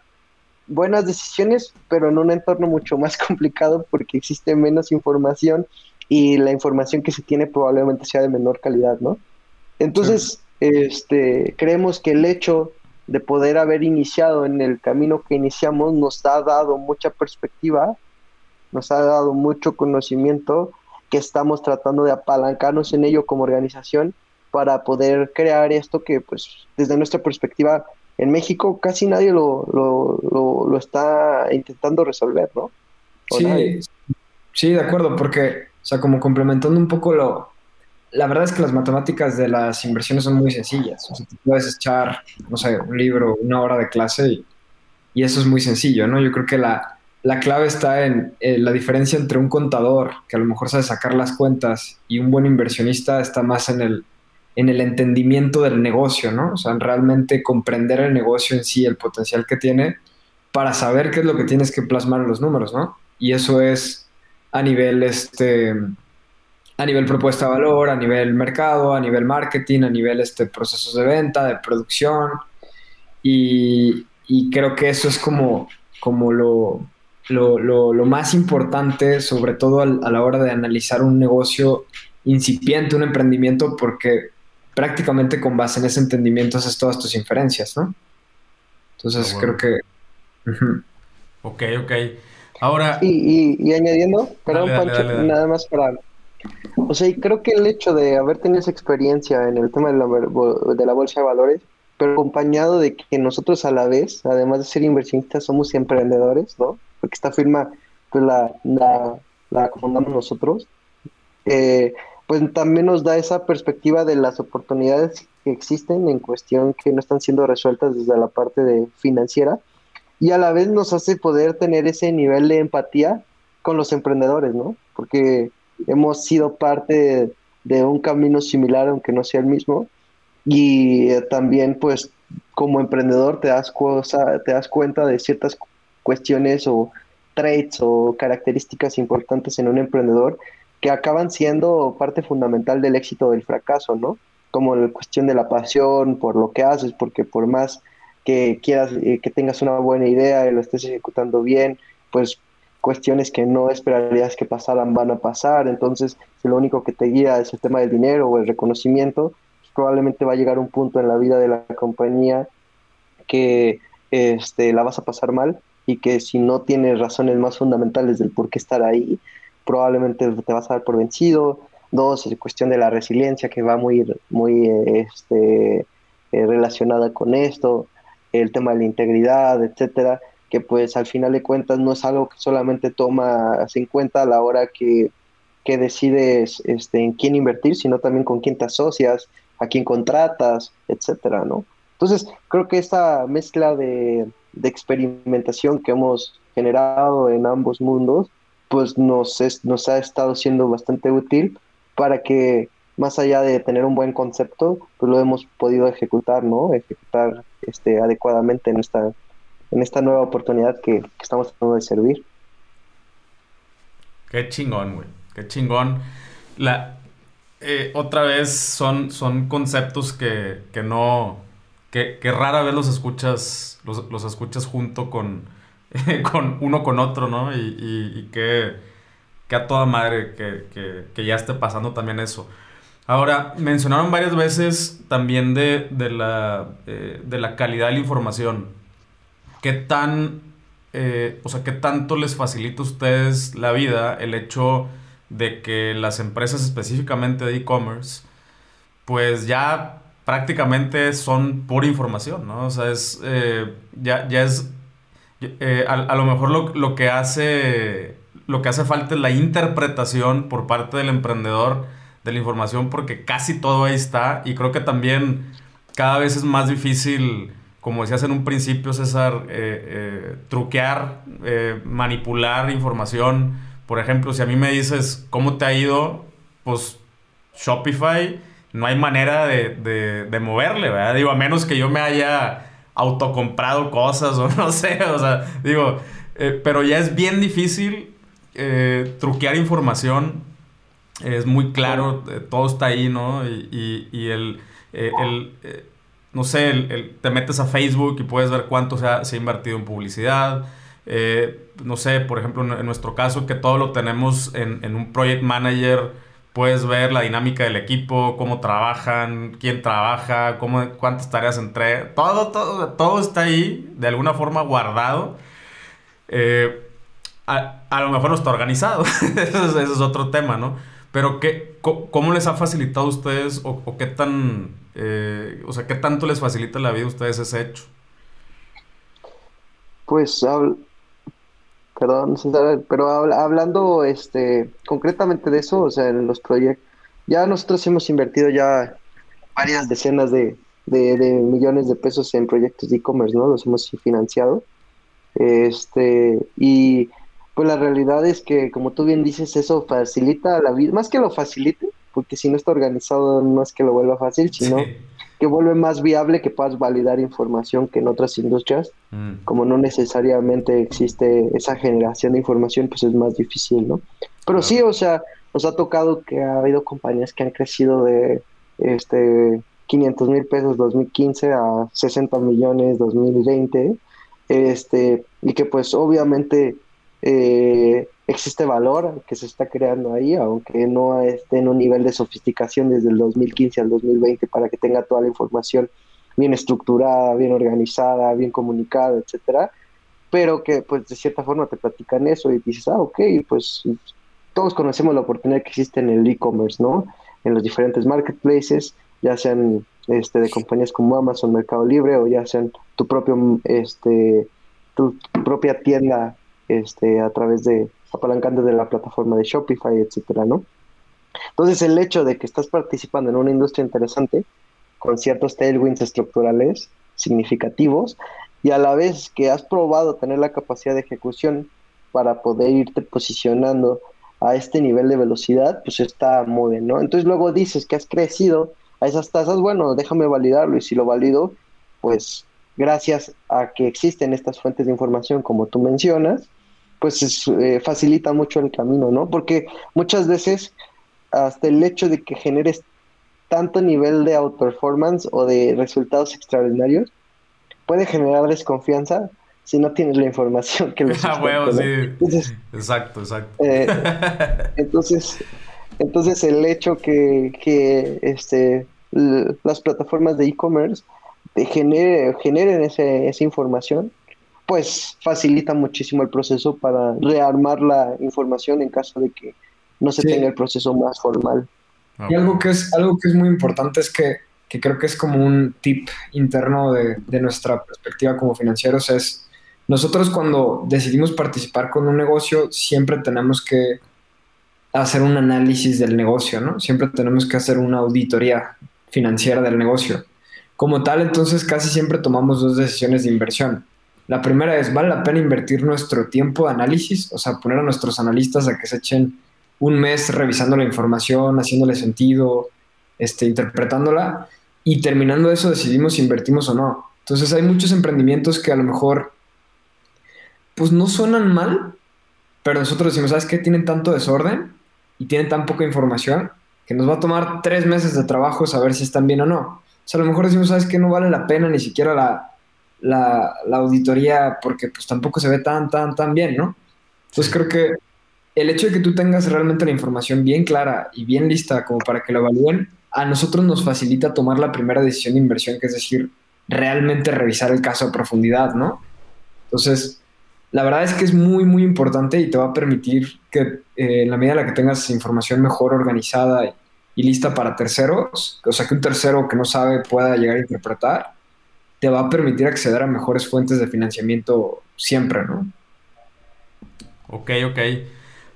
buenas decisiones, pero en un entorno mucho más complicado porque existe menos información y la información que se tiene probablemente sea de menor calidad, ¿no? Entonces, este, creemos que el hecho de poder haber iniciado en el camino que iniciamos nos ha dado mucha perspectiva, nos ha dado mucho conocimiento que estamos tratando de apalancarnos en ello como organización para poder crear esto que, pues, desde nuestra perspectiva, en México casi nadie lo, lo, lo, está intentando resolver, ¿no? Sí, sí, de acuerdo, porque, o sea, como complementando un poco lo... La verdad es que las matemáticas de las inversiones son muy sencillas. O sea, tú puedes echar, no sé, un libro, una hora de clase y, y eso es muy sencillo, ¿no? Yo creo que la, la clave está en la diferencia entre un contador que a lo mejor sabe sacar las cuentas y un buen inversionista está más en el, en el entendimiento del negocio, ¿no? O sea, en realmente comprender el negocio en sí, el potencial que tiene, para saber qué es lo que tienes que plasmar en los números, ¿no? Y eso es a nivel, este, a nivel propuesta de valor, a nivel mercado, a nivel marketing, a nivel este, procesos de venta, de producción. Y, creo que eso es como, como lo, lo, más importante, sobre todo a la hora de analizar un negocio incipiente, un emprendimiento, porque prácticamente con base en ese entendimiento haces todas tus inferencias, ¿no? Entonces ah, creo que... Ok, ok. Ahora... Y, y, añadiendo, perdón, Pancho, nada más para... O sea, y creo que el hecho de haber tenido esa experiencia en el tema de la, de la bolsa de valores, pero acompañado de que nosotros a la vez, además de ser inversionistas, somos emprendedores, ¿no? Porque esta firma, pues la, la, la nosotros. Eh, pues también nos da esa perspectiva de las oportunidades que existen en cuestión que no están siendo resueltas desde la parte de financiera y a la vez nos hace poder tener ese nivel de empatía con los emprendedores, ¿no? Porque hemos sido parte de un camino similar, aunque no sea el mismo, y eh, también pues como emprendedor te das, cosa, te das cuenta de ciertas cuestiones o traits o características importantes en un emprendedor que acaban siendo parte fundamental del éxito del fracaso, ¿no? Como la cuestión de la pasión por lo que haces, porque por más que quieras, eh, que tengas una buena idea y lo estés ejecutando bien, pues cuestiones que no esperarías que pasaran van a pasar. Entonces, si lo único que te guía es el tema del dinero o el reconocimiento, pues probablemente va a llegar un punto en la vida de la compañía que este, la vas a pasar mal y que si no tienes razones más fundamentales del por qué estar ahí, probablemente te vas a dar por vencido. Dos, es cuestión de la resiliencia que va muy, muy este, eh, relacionada con esto, el tema de la integridad, etcétera, que pues al final de cuentas no es algo que solamente tomas en cuenta a la hora que, que decides este, en quién invertir, sino también con quién te asocias, a quién contratas, etcétera, ¿no? Entonces, creo que esta mezcla de, de experimentación que hemos generado en ambos mundos, pues nos, es, nos ha estado siendo bastante útil para que más allá de tener un buen concepto, pues lo hemos podido ejecutar, ¿no? Ejecutar este, adecuadamente en esta, en esta nueva oportunidad que, estamos tratando de servir. Qué chingón, güey. Qué chingón. La, eh, otra vez son, son conceptos que, que no, que, rara vez los escuchas, los, escuchas junto con, con uno con otro, ¿no? Y, que, que, a toda madre que, que, ya esté pasando también eso. Ahora, mencionaron varias veces también de, de, la, eh, de la calidad de la información. ¿Qué tan, eh, o sea, qué tanto les facilita a ustedes la vida el hecho de que las empresas específicamente de e-commerce, pues ya prácticamente son pura información, ¿no? O sea, es, eh, ya, ya es, eh, a, lo mejor lo, lo, que hace, lo que hace falta es la interpretación por parte del emprendedor de la información porque casi todo ahí está y creo que también cada vez es más difícil, como decías en un principio, César, eh, truquear, manipular información. Por ejemplo, si a mí me dices cómo te ha ido, pues Shopify no hay manera de, de, moverle, ¿verdad? Digo, a menos que yo me haya autocomprado cosas o no sé, o sea, digo, eh, pero ya es bien difícil eh, truquear información, es muy claro, eh, todo está ahí, ¿no? Y, y, el, el no sé, el, te metes a Facebook y puedes ver cuánto se ha, se ha invertido en publicidad. no sé, por ejemplo, en, nuestro caso, que todo lo tenemos en, en un project manager Puedes ver la dinámica del equipo, cómo trabajan, quién trabaja, cómo, cuántas tareas entre... Todo, todo, todo está ahí, de alguna forma guardado. Eh, a, lo mejor no está organizado. ese, es, otro tema, ¿no? Pero ¿qué, ¿cómo les ha facilitado a ustedes o, qué tan... Eh, o sea, qué tanto les facilita la vida a ustedes ese hecho? Pues Perdón, pero hablando este, concretamente de eso, o sea, en los proyectos, ya nosotros hemos invertido ya varias decenas de, millones de pesos en proyectos de e-commerce, ¿no? Los hemos financiado. Este, y pues la realidad es que, como tú bien dices, eso facilita la vida, más que lo facilite, porque si no está organizado no es que lo vuelva fácil, sino que vuelve más viable que puedas validar información que en otras industrias. Mm. Como no necesariamente existe esa generación de información, pues es más difícil, ¿no? Pero sí, o sea, nos ha tocado que ha habido compañías que han crecido de este 500 mil pesos 2015 a 60 millones 2020, este, y que pues obviamente eh, existe valor que se está creando ahí, aunque no esté en un nivel de sofisticación desde el 2015 al 2020 para que tenga toda la información bien estructurada, bien organizada, bien comunicada, etcétera, pero que pues de cierta forma te platican eso y dices, ah, ok, pues todos conocemos la oportunidad que existe en el e-commerce, ¿no? En los diferentes marketplaces, ya sean este, de compañías como Amazon, Mercado Libre o ya sean tu propio, este, tu propia tienda este, a través de apalancando de la plataforma de Shopify, etcétera, ¿no? Entonces, el hecho de que estás participando en una industria interesante, con ciertos tailwinds estructurales significativos, y a la vez que has probado tener la capacidad de ejecución para poder irte posicionando a este nivel de velocidad, pues está muy bien, ¿no? Entonces luego dices que has crecido a esas tasas, bueno, déjame validarlo y si lo valido, pues gracias a que existen estas fuentes de información como tú mencionas, pues eh, facilita mucho el camino, ¿no? Porque muchas veces hasta el hecho de que generes tanto nivel de outperformance o de resultados extraordinarios puede generar desconfianza si no tienes la información que los Ah, huevo, sí. exacto, exacto. Eh, entonces, entonces el hecho que, que este, las plataformas de e-commerce genere, generen ese, esa información, pues facilita muchísimo el proceso para rearmar la información en caso de que no se tenga el proceso más formal. Ah, y algo que es, algo que es muy importante es que, que creo que es como un tip interno de, de nuestra perspectiva como financieros, es nosotros cuando decidimos participar con un negocio, siempre tenemos que hacer un análisis del negocio, ¿no? Siempre tenemos que hacer una auditoría financiera del negocio. Como tal, entonces casi siempre tomamos dos decisiones de inversión. La primera es, ¿vale la pena invertir nuestro tiempo de análisis? O sea, poner a nuestros analistas a que se echen un mes revisando la información, haciéndole sentido, este, interpretándola, y terminando eso decidimos si invertimos o no. Entonces hay muchos emprendimientos que a lo mejor pues no suenan mal, pero nosotros decimos, ¿sabes qué? Tienen tanto desorden y tienen tan poca información que nos va a tomar tres meses de trabajo saber si están bien o no. O sea, a lo mejor decimos, ¿sabes qué? No vale la pena ni siquiera la, la, la auditoría porque pues tampoco se ve tan, tan, tan bien, ¿no? Entonces creo que el hecho de que tú tengas realmente la información bien clara y bien lista como para que lo evalúen, a nosotros nos facilita tomar la primera decisión de inversión, que es decir, realmente revisar el caso a profundidad, ¿no? Entonces, la verdad es que es muy, muy importante y te va a permitir que eh, en la medida en la que tengas información mejor organizada y, lista para terceros, o sea, que un tercero que no sabe pueda llegar a interpretar, te va a permitir acceder a mejores fuentes de financiamiento siempre, ¿no? Ok, ok.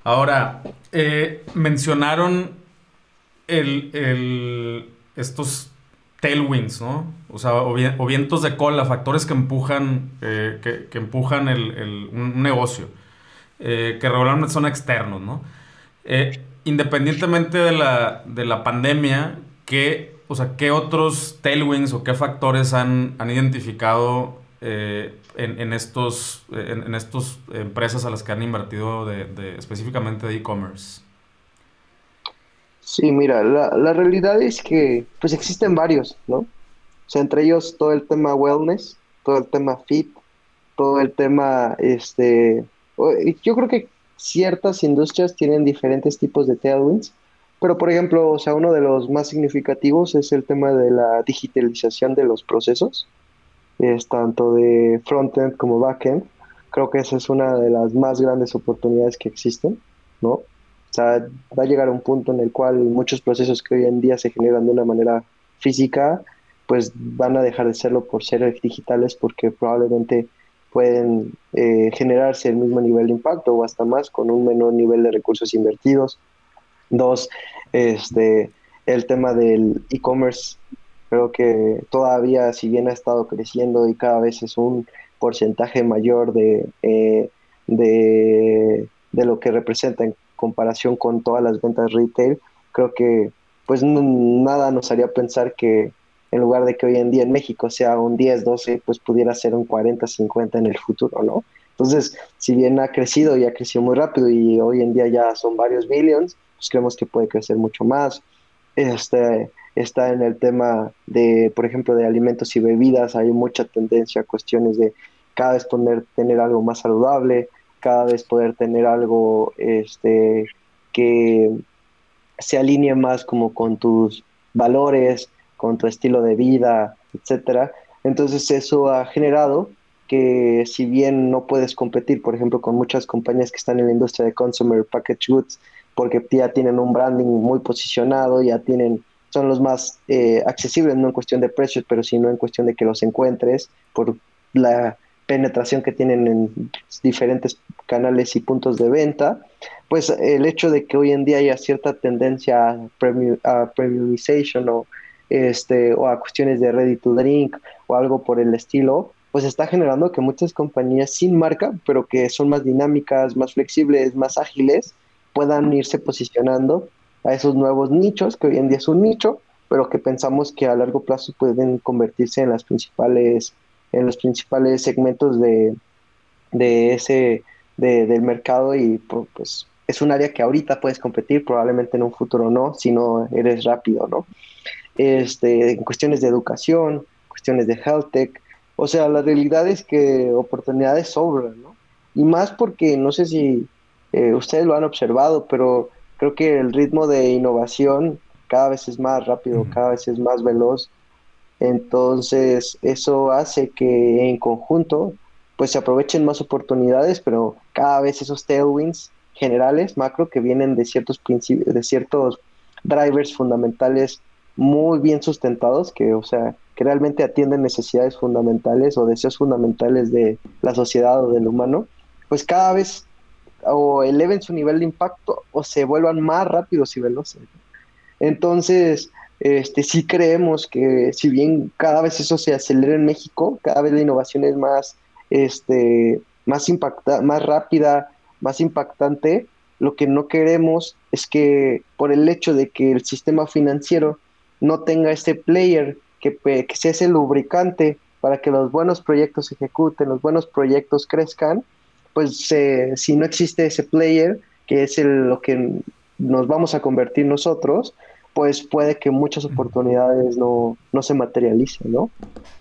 Ahora, eh, mencionaron el, estos tailwinds, ¿no? O sea, o, vientos de cola, factores que empujan, eh, que, empujan el, un negocio, eh, que regularmente son externos, ¿no? Independientemente de la, de la pandemia, ¿qué, o sea, ¿qué otros tailwinds o qué factores han, han identificado en, estos, en, estos empresas a las que han invertido específicamente de e-commerce? Sí, mira, la, la, realidad es que pues existen varios, ¿no? O sea, entre ellos todo el tema wellness, todo el tema fit, todo el tema, este, yo creo que ciertas industrias tienen diferentes tipos de tailwinds, pero por ejemplo, o sea, uno de los más significativos es el tema de la digitalización de los procesos, es tanto de frontend como backend. Creo que esa es una de las más grandes oportunidades que existen, ¿no? O sea, va a llegar un punto en el cual muchos procesos que hoy en día se generan de una manera física, pues van a dejar de serlo por ser digitales porque probablemente pueden eh, generarse el mismo nivel de impacto o hasta más con un menor nivel de recursos invertidos. Dos, este, el tema del e-commerce, creo que todavía, si bien ha estado creciendo y cada vez es un porcentaje mayor de, eh, de, de lo que representa en comparación con todas las ventas retail, creo que pues nada nos haría pensar que en lugar de que hoy en día en México sea un 10, 12, pues pudiera ser un 40, 50 en el futuro, ¿no? Entonces, si bien ha crecido y ha crecido muy rápido y hoy en día ya son varios billions, pues creemos que puede crecer mucho más. Este, está en el tema de, por ejemplo, de alimentos y bebidas, hay mucha tendencia a cuestiones de cada vez poner, tener algo más saludable, cada vez poder tener algo este, que se alinee más como con tus valores, con tu estilo de vida, etcétera. Entonces eso ha generado que si bien no puedes competir, por ejemplo, con muchas compañías que están en la industria de consumer package goods, porque ya tienen un branding muy posicionado, ya tienen, son los más eh, accesibles, no en cuestión de precios, pero sino en cuestión de que los encuentres por la penetración que tienen en diferentes canales y puntos de venta, pues el hecho de que hoy en día haya cierta tendencia a, premiumization o, este, o a cuestiones de ready to drink o algo por el estilo, pues está generando que muchas compañías sin marca, pero que son más dinámicas, más flexibles, más ágiles, puedan irse posicionando a esos nuevos nichos, que hoy en día es un nicho, pero que pensamos que a largo plazo pueden convertirse en las principales, en los principales segmentos de, de ese, del mercado y pues es un área que ahorita puedes competir, probablemente en un futuro no, si no eres rápido, ¿no? Este, en cuestiones de educación, cuestiones de health tech, o sea, la realidad es que oportunidades sobran, ¿no? Y más porque no sé si eh, ustedes lo han observado, pero creo que el ritmo de innovación cada vez es más rápido, cada vez es más veloz. Entonces, eso hace que en conjunto pues se aprovechen más oportunidades, pero cada vez esos tailwinds generales, macro, que vienen de ciertos principios, de ciertos drivers fundamentales muy bien sustentados, que, o sea, que realmente atienden necesidades fundamentales o deseos fundamentales de la sociedad o del humano, pues cada vez o eleven su nivel de impacto o se vuelvan más rápidos y veloces. Entonces, este, sí creemos que si bien cada vez eso se acelera en México, cada vez la innovación es más, este, más, impacta más rápida, más impactante, lo que no queremos es que por el hecho de que el sistema financiero no tenga este player que, que sea ese lubricante para que los buenos proyectos se ejecuten, los buenos proyectos crezcan, pues si no existe ese player, que es lo que nos vamos a convertir nosotros, pues puede que muchas oportunidades no, se materialicen, ¿no?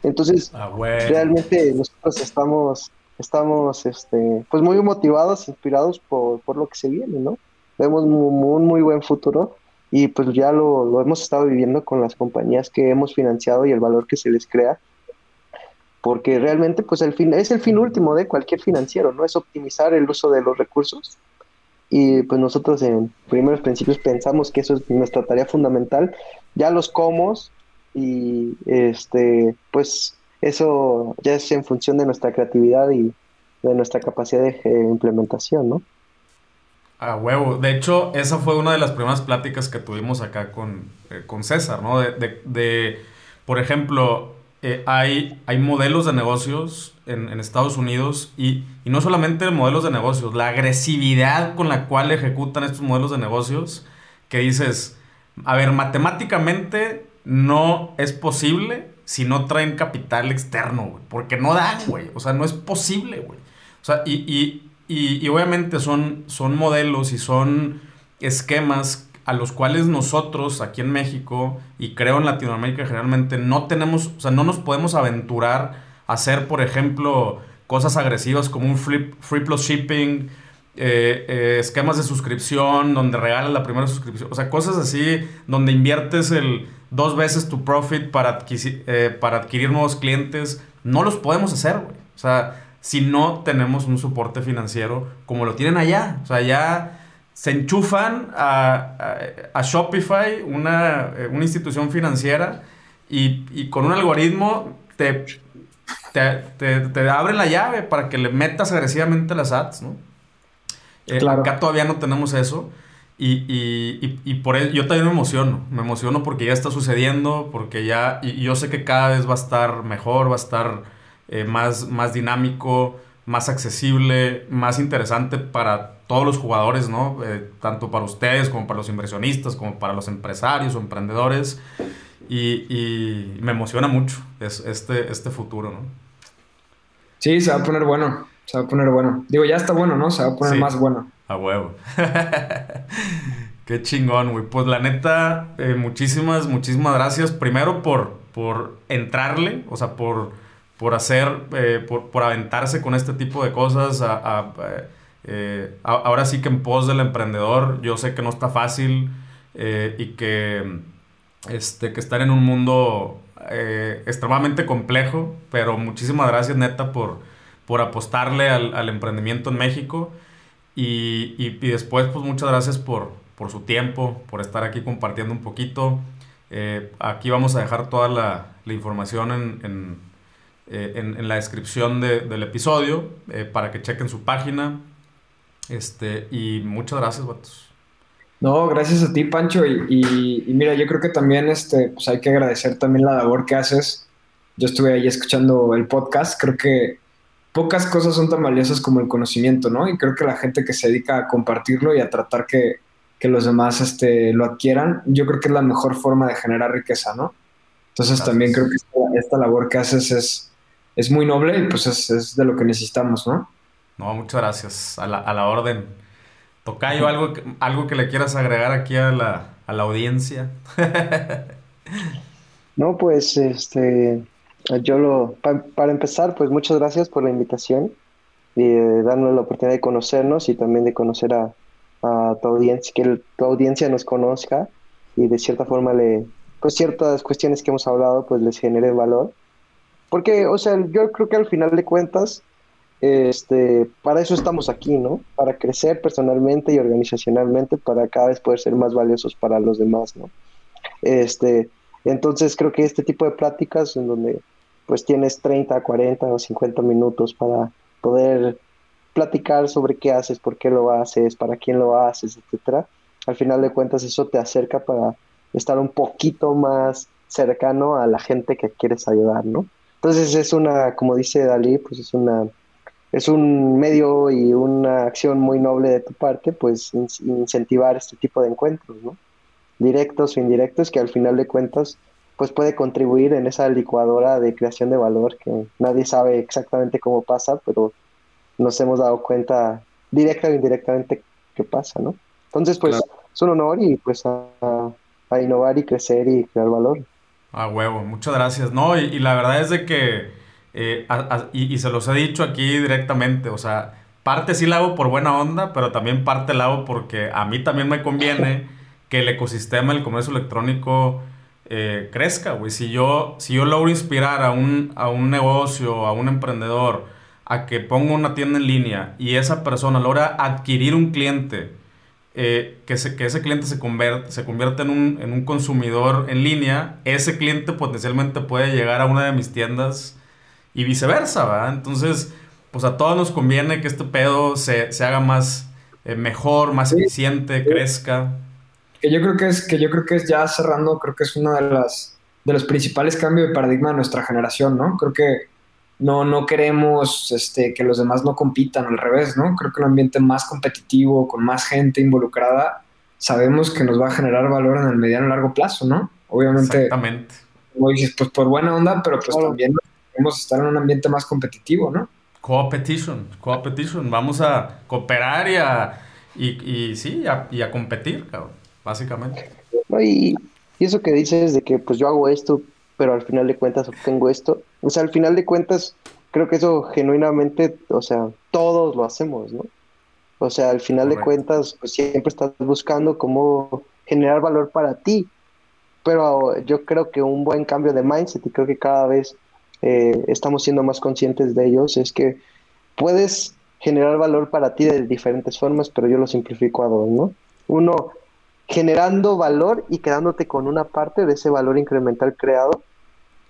Entonces, ah, realmente nosotros estamos, estamos este, pues muy motivados, inspirados por, lo que se viene, ¿no? Vemos un muy, buen futuro y pues ya lo, lo hemos estado viviendo con las compañías que hemos financiado y el valor que se les crea porque realmente pues el fin es el fin último de cualquier financiero, ¿no? Es optimizar el uso de los recursos y pues nosotros en primeros principios pensamos que eso es nuestra tarea fundamental, ya los comos y este pues eso ya es en función de nuestra creatividad y de nuestra capacidad de eh, implementación, ¿no? A huevo. De hecho, esa fue una de las primeras pláticas que tuvimos acá con, eh, con César, ¿no? de, de, por ejemplo, eh, hay, hay modelos de negocios en, Estados Unidos y, no solamente modelos de negocios, la agresividad con la cual ejecutan estos modelos de negocios, que dices, a ver, matemáticamente no es posible si no traen capital externo, porque no dan, güey, o sea, no es posible, güey. O sea, y, y, obviamente son, son modelos y son esquemas a los cuales nosotros aquí en México y creo en Latinoamérica generalmente no tenemos, o sea, no nos podemos aventurar a hacer, por ejemplo, cosas agresivas como un free, free plus shipping, eh, eh, esquemas de suscripción donde regalas la primera suscripción, o sea, cosas así donde inviertes el dos veces tu profit para, eh, para adquirir nuevos clientes, no los podemos hacer, güey. O sea, si no tenemos un soporte financiero como lo tienen allá. O sea, ya se enchufan a, Shopify, una, eh, una, institución financiera, y, con un algoritmo te, te, abre la llave para que le metas agresivamente las ads, ¿no? Eh, acá todavía no tenemos eso. Y, por eso yo también me emociono. Me emociono porque ya está sucediendo, porque ya. Y, yo sé que cada vez va a estar mejor, va a estar eh, más, más dinámico, más accesible, más interesante para todos los jugadores, ¿no? Eh, tanto para ustedes como para los inversionistas, como para los empresarios o emprendedores. Y, me emociona mucho este, este futuro, ¿no? Sí, se va a poner bueno. Se va a poner bueno. Digo, ya está bueno, ¿no? Se va a poner más bueno. A huevo. Qué chingón, güey. Pues la neta, eh, muchísimas, muchísimas gracias. Primero por, por entrarle, o sea, por, por hacer, eh, por, por, aventarse con este tipo de cosas, a eh, ahora sí que en pos del emprendedor, yo sé que no está fácil eh, y que, este, que estar en un mundo eh, extremadamente complejo, pero muchísimas gracias neta por, por apostarle al, emprendimiento en México y, y, después pues muchas gracias por, por su tiempo, por estar aquí compartiendo un poquito. aquí vamos a dejar toda la, información en, en, en, la descripción de, del episodio para que chequen su página, este, y muchas gracias, vatos. No, gracias a ti, Pancho. Y, mira, yo creo que también este, pues hay que agradecer también la labor que haces yo estuve ahí escuchando el podcast, creo que pocas cosas son tan valiosas como el conocimiento, ¿no? Y creo que la gente que se dedica a compartirlo y a tratar que, los demás este, lo adquieran, yo creo que es la mejor forma de generar riqueza, ¿no? Entonces también creo que esta, labor que haces es, es muy noble y pues es, es, de lo que necesitamos, ¿no? No, muchas gracias. A la, a la orden. Tocayo, algo, algo que le quieras agregar aquí a la, a la audiencia. no, pues este yo lo, para empezar, pues muchas gracias por la invitación y eh, darnos la oportunidad de conocernos y también de conocer a, tu audiencia, que tu audiencia nos conozca y de cierta forma le, pues ciertas cuestiones que hemos hablado, pues les genere valor. Porque, o sea, yo creo que al final de cuentas, este, para eso estamos aquí, ¿no? Para crecer personalmente y organizacionalmente, para cada vez poder ser más valiosos para los demás, ¿no? Este, entonces creo que este tipo de pláticas en donde pues tienes 30, 40 o 50 minutos para poder platicar sobre qué haces, por qué lo haces, para quién lo haces, etcétera. Al final de cuentas eso te acerca para estar un poquito más cercano a la gente que quieres ayudar, ¿no? Entonces es una, como dice Dalí, pues es una es un medio y una acción muy noble de tu parte, pues incentivar este tipo de encuentros, ¿no? Directos o indirectos que al final de cuentas pues puede contribuir en esa licuadora de creación de valor que nadie sabe exactamente cómo pasa, pero nos hemos dado cuenta directa o indirectamente qué pasa, ¿no? Entonces, pues es un honor y pues a, innovar y crecer y crear valor. A huevo, muchas gracias. No, y, la verdad es de que, eh, y, se los he dicho aquí directamente, o sea, parte sí la hago por buena onda, pero también parte la hago porque a mí también me conviene que el ecosistema del comercio electrónico eh, crezca, güey. Si yo, si yo logro inspirar a un, a un negocio, a un emprendedor, a que ponga una tienda en línea y esa persona logra adquirir un cliente, eh, que, que ese cliente se, convierte, se convierte en un, en un consumidor en línea, ese cliente potencialmente puede llegar a una de mis tiendas y viceversa, ¿verdad? Entonces, pues a todos nos conviene que este pedo se, haga más eh, mejor, más eficiente, crezca que yo creo que es, que yo creo que es ya cerrando, creo que es uno de las de los principales cambios de paradigma de nuestra generación, ¿no? Creo que no, no queremos este, que los demás no compitan, al revés, ¿no? Creo que un ambiente más competitivo, con más gente involucrada, sabemos que nos va a generar valor en el mediano y largo plazo, ¿no? Obviamente, Exactamente. como dices, pues por buena onda, pero pues también queremos estar en un ambiente más competitivo, ¿no? Competition, competition. Vamos a cooperar y a, y, y sí, y a competir, cabrón básicamente. y, eso que dices de que pues yo hago esto, pero al final de cuentas obtengo esto, o sea, al final de cuentas creo que eso genuinamente, o sea, todos lo hacemos, ¿no? O sea, al final de cuentas, pues siempre estás buscando cómo generar valor para ti. Pero yo creo que un buen cambio de mindset, y creo que cada vez eh, estamos siendo más conscientes de ellos, es que puedes generar valor para ti de diferentes formas, pero yo lo simplifico a dos, ¿no? Uno, generando valor y quedándote con una parte de ese valor incremental creado.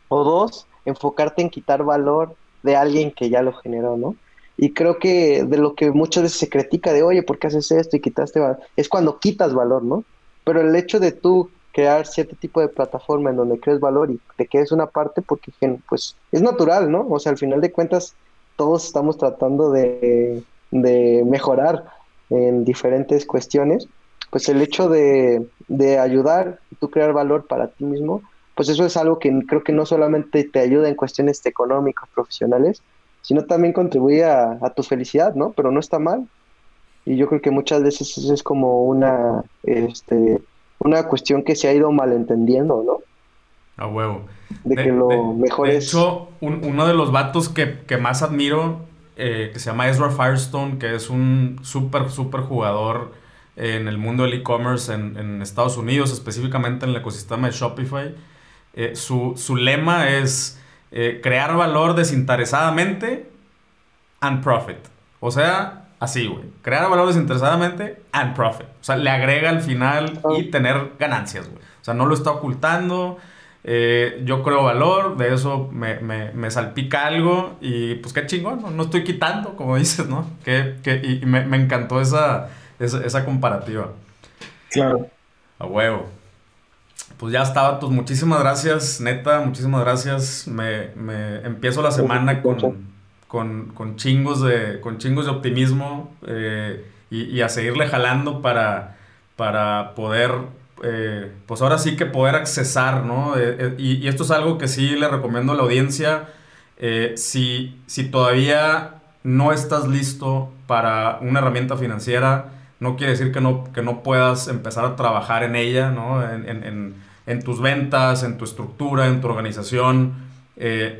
O dos, enfocarte en quitar valor de alguien que ya lo generó, ¿no? Y creo que de lo que muchas veces se critica de, oye, ¿por qué haces esto y quitaste valor? Es cuando quitas valor, ¿no? Pero el hecho de tú crear cierto tipo de plataforma en donde crees valor y te quedes una parte, porque pues es natural, ¿no? O sea, al final de cuentas, todos estamos tratando de, de mejorar en diferentes cuestiones pues el hecho de, de ayudar y tú crear valor para ti mismo, pues eso es algo que creo que no solamente te ayuda en cuestiones económicas, profesionales, sino también contribuye a, tu felicidad, ¿no? Pero no está mal. Y yo creo que muchas veces es como una, este, una cuestión que se ha ido malentendiendo, ¿no? A huevo. De, que lo mejor de hecho, uno de los vatos que, que más admiro, eh, que se llama Ezra Firestone, que es un súper, súper jugador en el mundo del e-commerce en, Estados Unidos, específicamente en el ecosistema de Shopify. Eh, su, lema es eh, crear valor desinteresadamente and profit. O sea, así, güey. Crear valor desinteresadamente and profit. O sea, le agrega al final y tener ganancias, güey. O sea, no lo está ocultando. Eh, yo creo valor, de eso me, salpica algo y pues qué chingón, no, no estoy quitando, como dices, ¿no? Que, y me, me encantó esa, esa, esa comparativa. Claro. A huevo. Pues ya estaba, pues muchísimas gracias, neta, muchísimas gracias. Me, me empiezo la semana con, con, con, chingos, de, con chingos de optimismo eh, y, y, a seguirle jalando para, para poder, eh, pues ahora sí que poder accesar, ¿no? Eh, y, y, esto es algo que sí le recomiendo a la audiencia. si, si todavía no estás listo para una herramienta financiera, no quiere decir que no, que no puedas empezar a trabajar en ella, ¿no? En, en, en tus ventas, en tu estructura, en tu organización,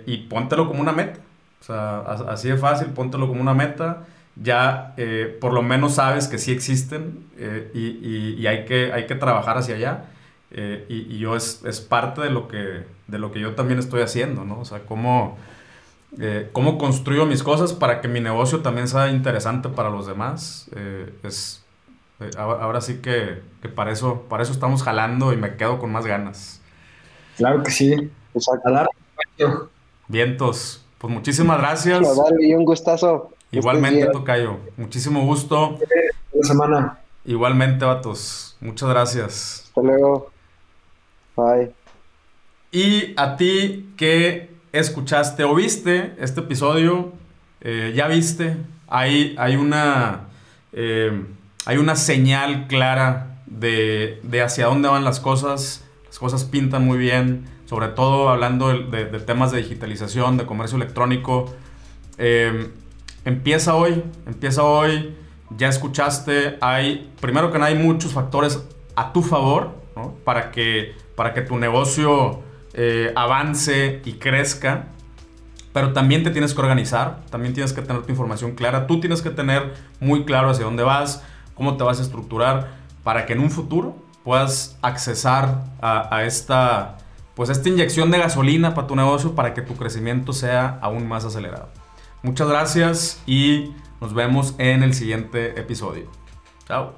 y póntelo como una meta. O sea, así de fácil, póntelo como una meta. Ya eh, por lo menos sabes que sí existen eh, y, y, hay, que, hay que trabajar hacia allá. Y, y, yo es, es, parte de lo, que, de lo que yo también estoy haciendo, ¿no? O sea, cómo, cómo construyo mis cosas para que mi negocio también sea interesante para los demás. es, eh, ahora sí que, que, para, eso, para eso estamos jalando y me quedo con más ganas. Claro que sí. Exacto. Vientos. Pues muchísimas gracias. y un gustazo. Igualmente, Tocayo. Muchísimo gusto. Buena semana. Igualmente, vatos. Muchas gracias. Hasta luego. Bye. Y a ti que escuchaste o viste este episodio, eh, ya viste, hay, hay una... Eh, hay una señal clara de, hacia dónde van las cosas. Las cosas pintan muy bien, sobre todo hablando de, temas de digitalización, de comercio electrónico. Em, empieza hoy, empieza hoy. Ya escuchaste, hay, primero que nada, hay muchos factores a tu favor para, que, para que tu negocio eh, avance y crezca. Pero también te tienes que organizar, también tienes que tener tu información clara. Tú tienes que tener muy claro hacia dónde vas cómo te vas a estructurar para que en un futuro puedas accesar a, esta, pues esta inyección de gasolina para tu negocio para que tu crecimiento sea aún más acelerado. Muchas gracias y nos vemos en el siguiente episodio. Chao.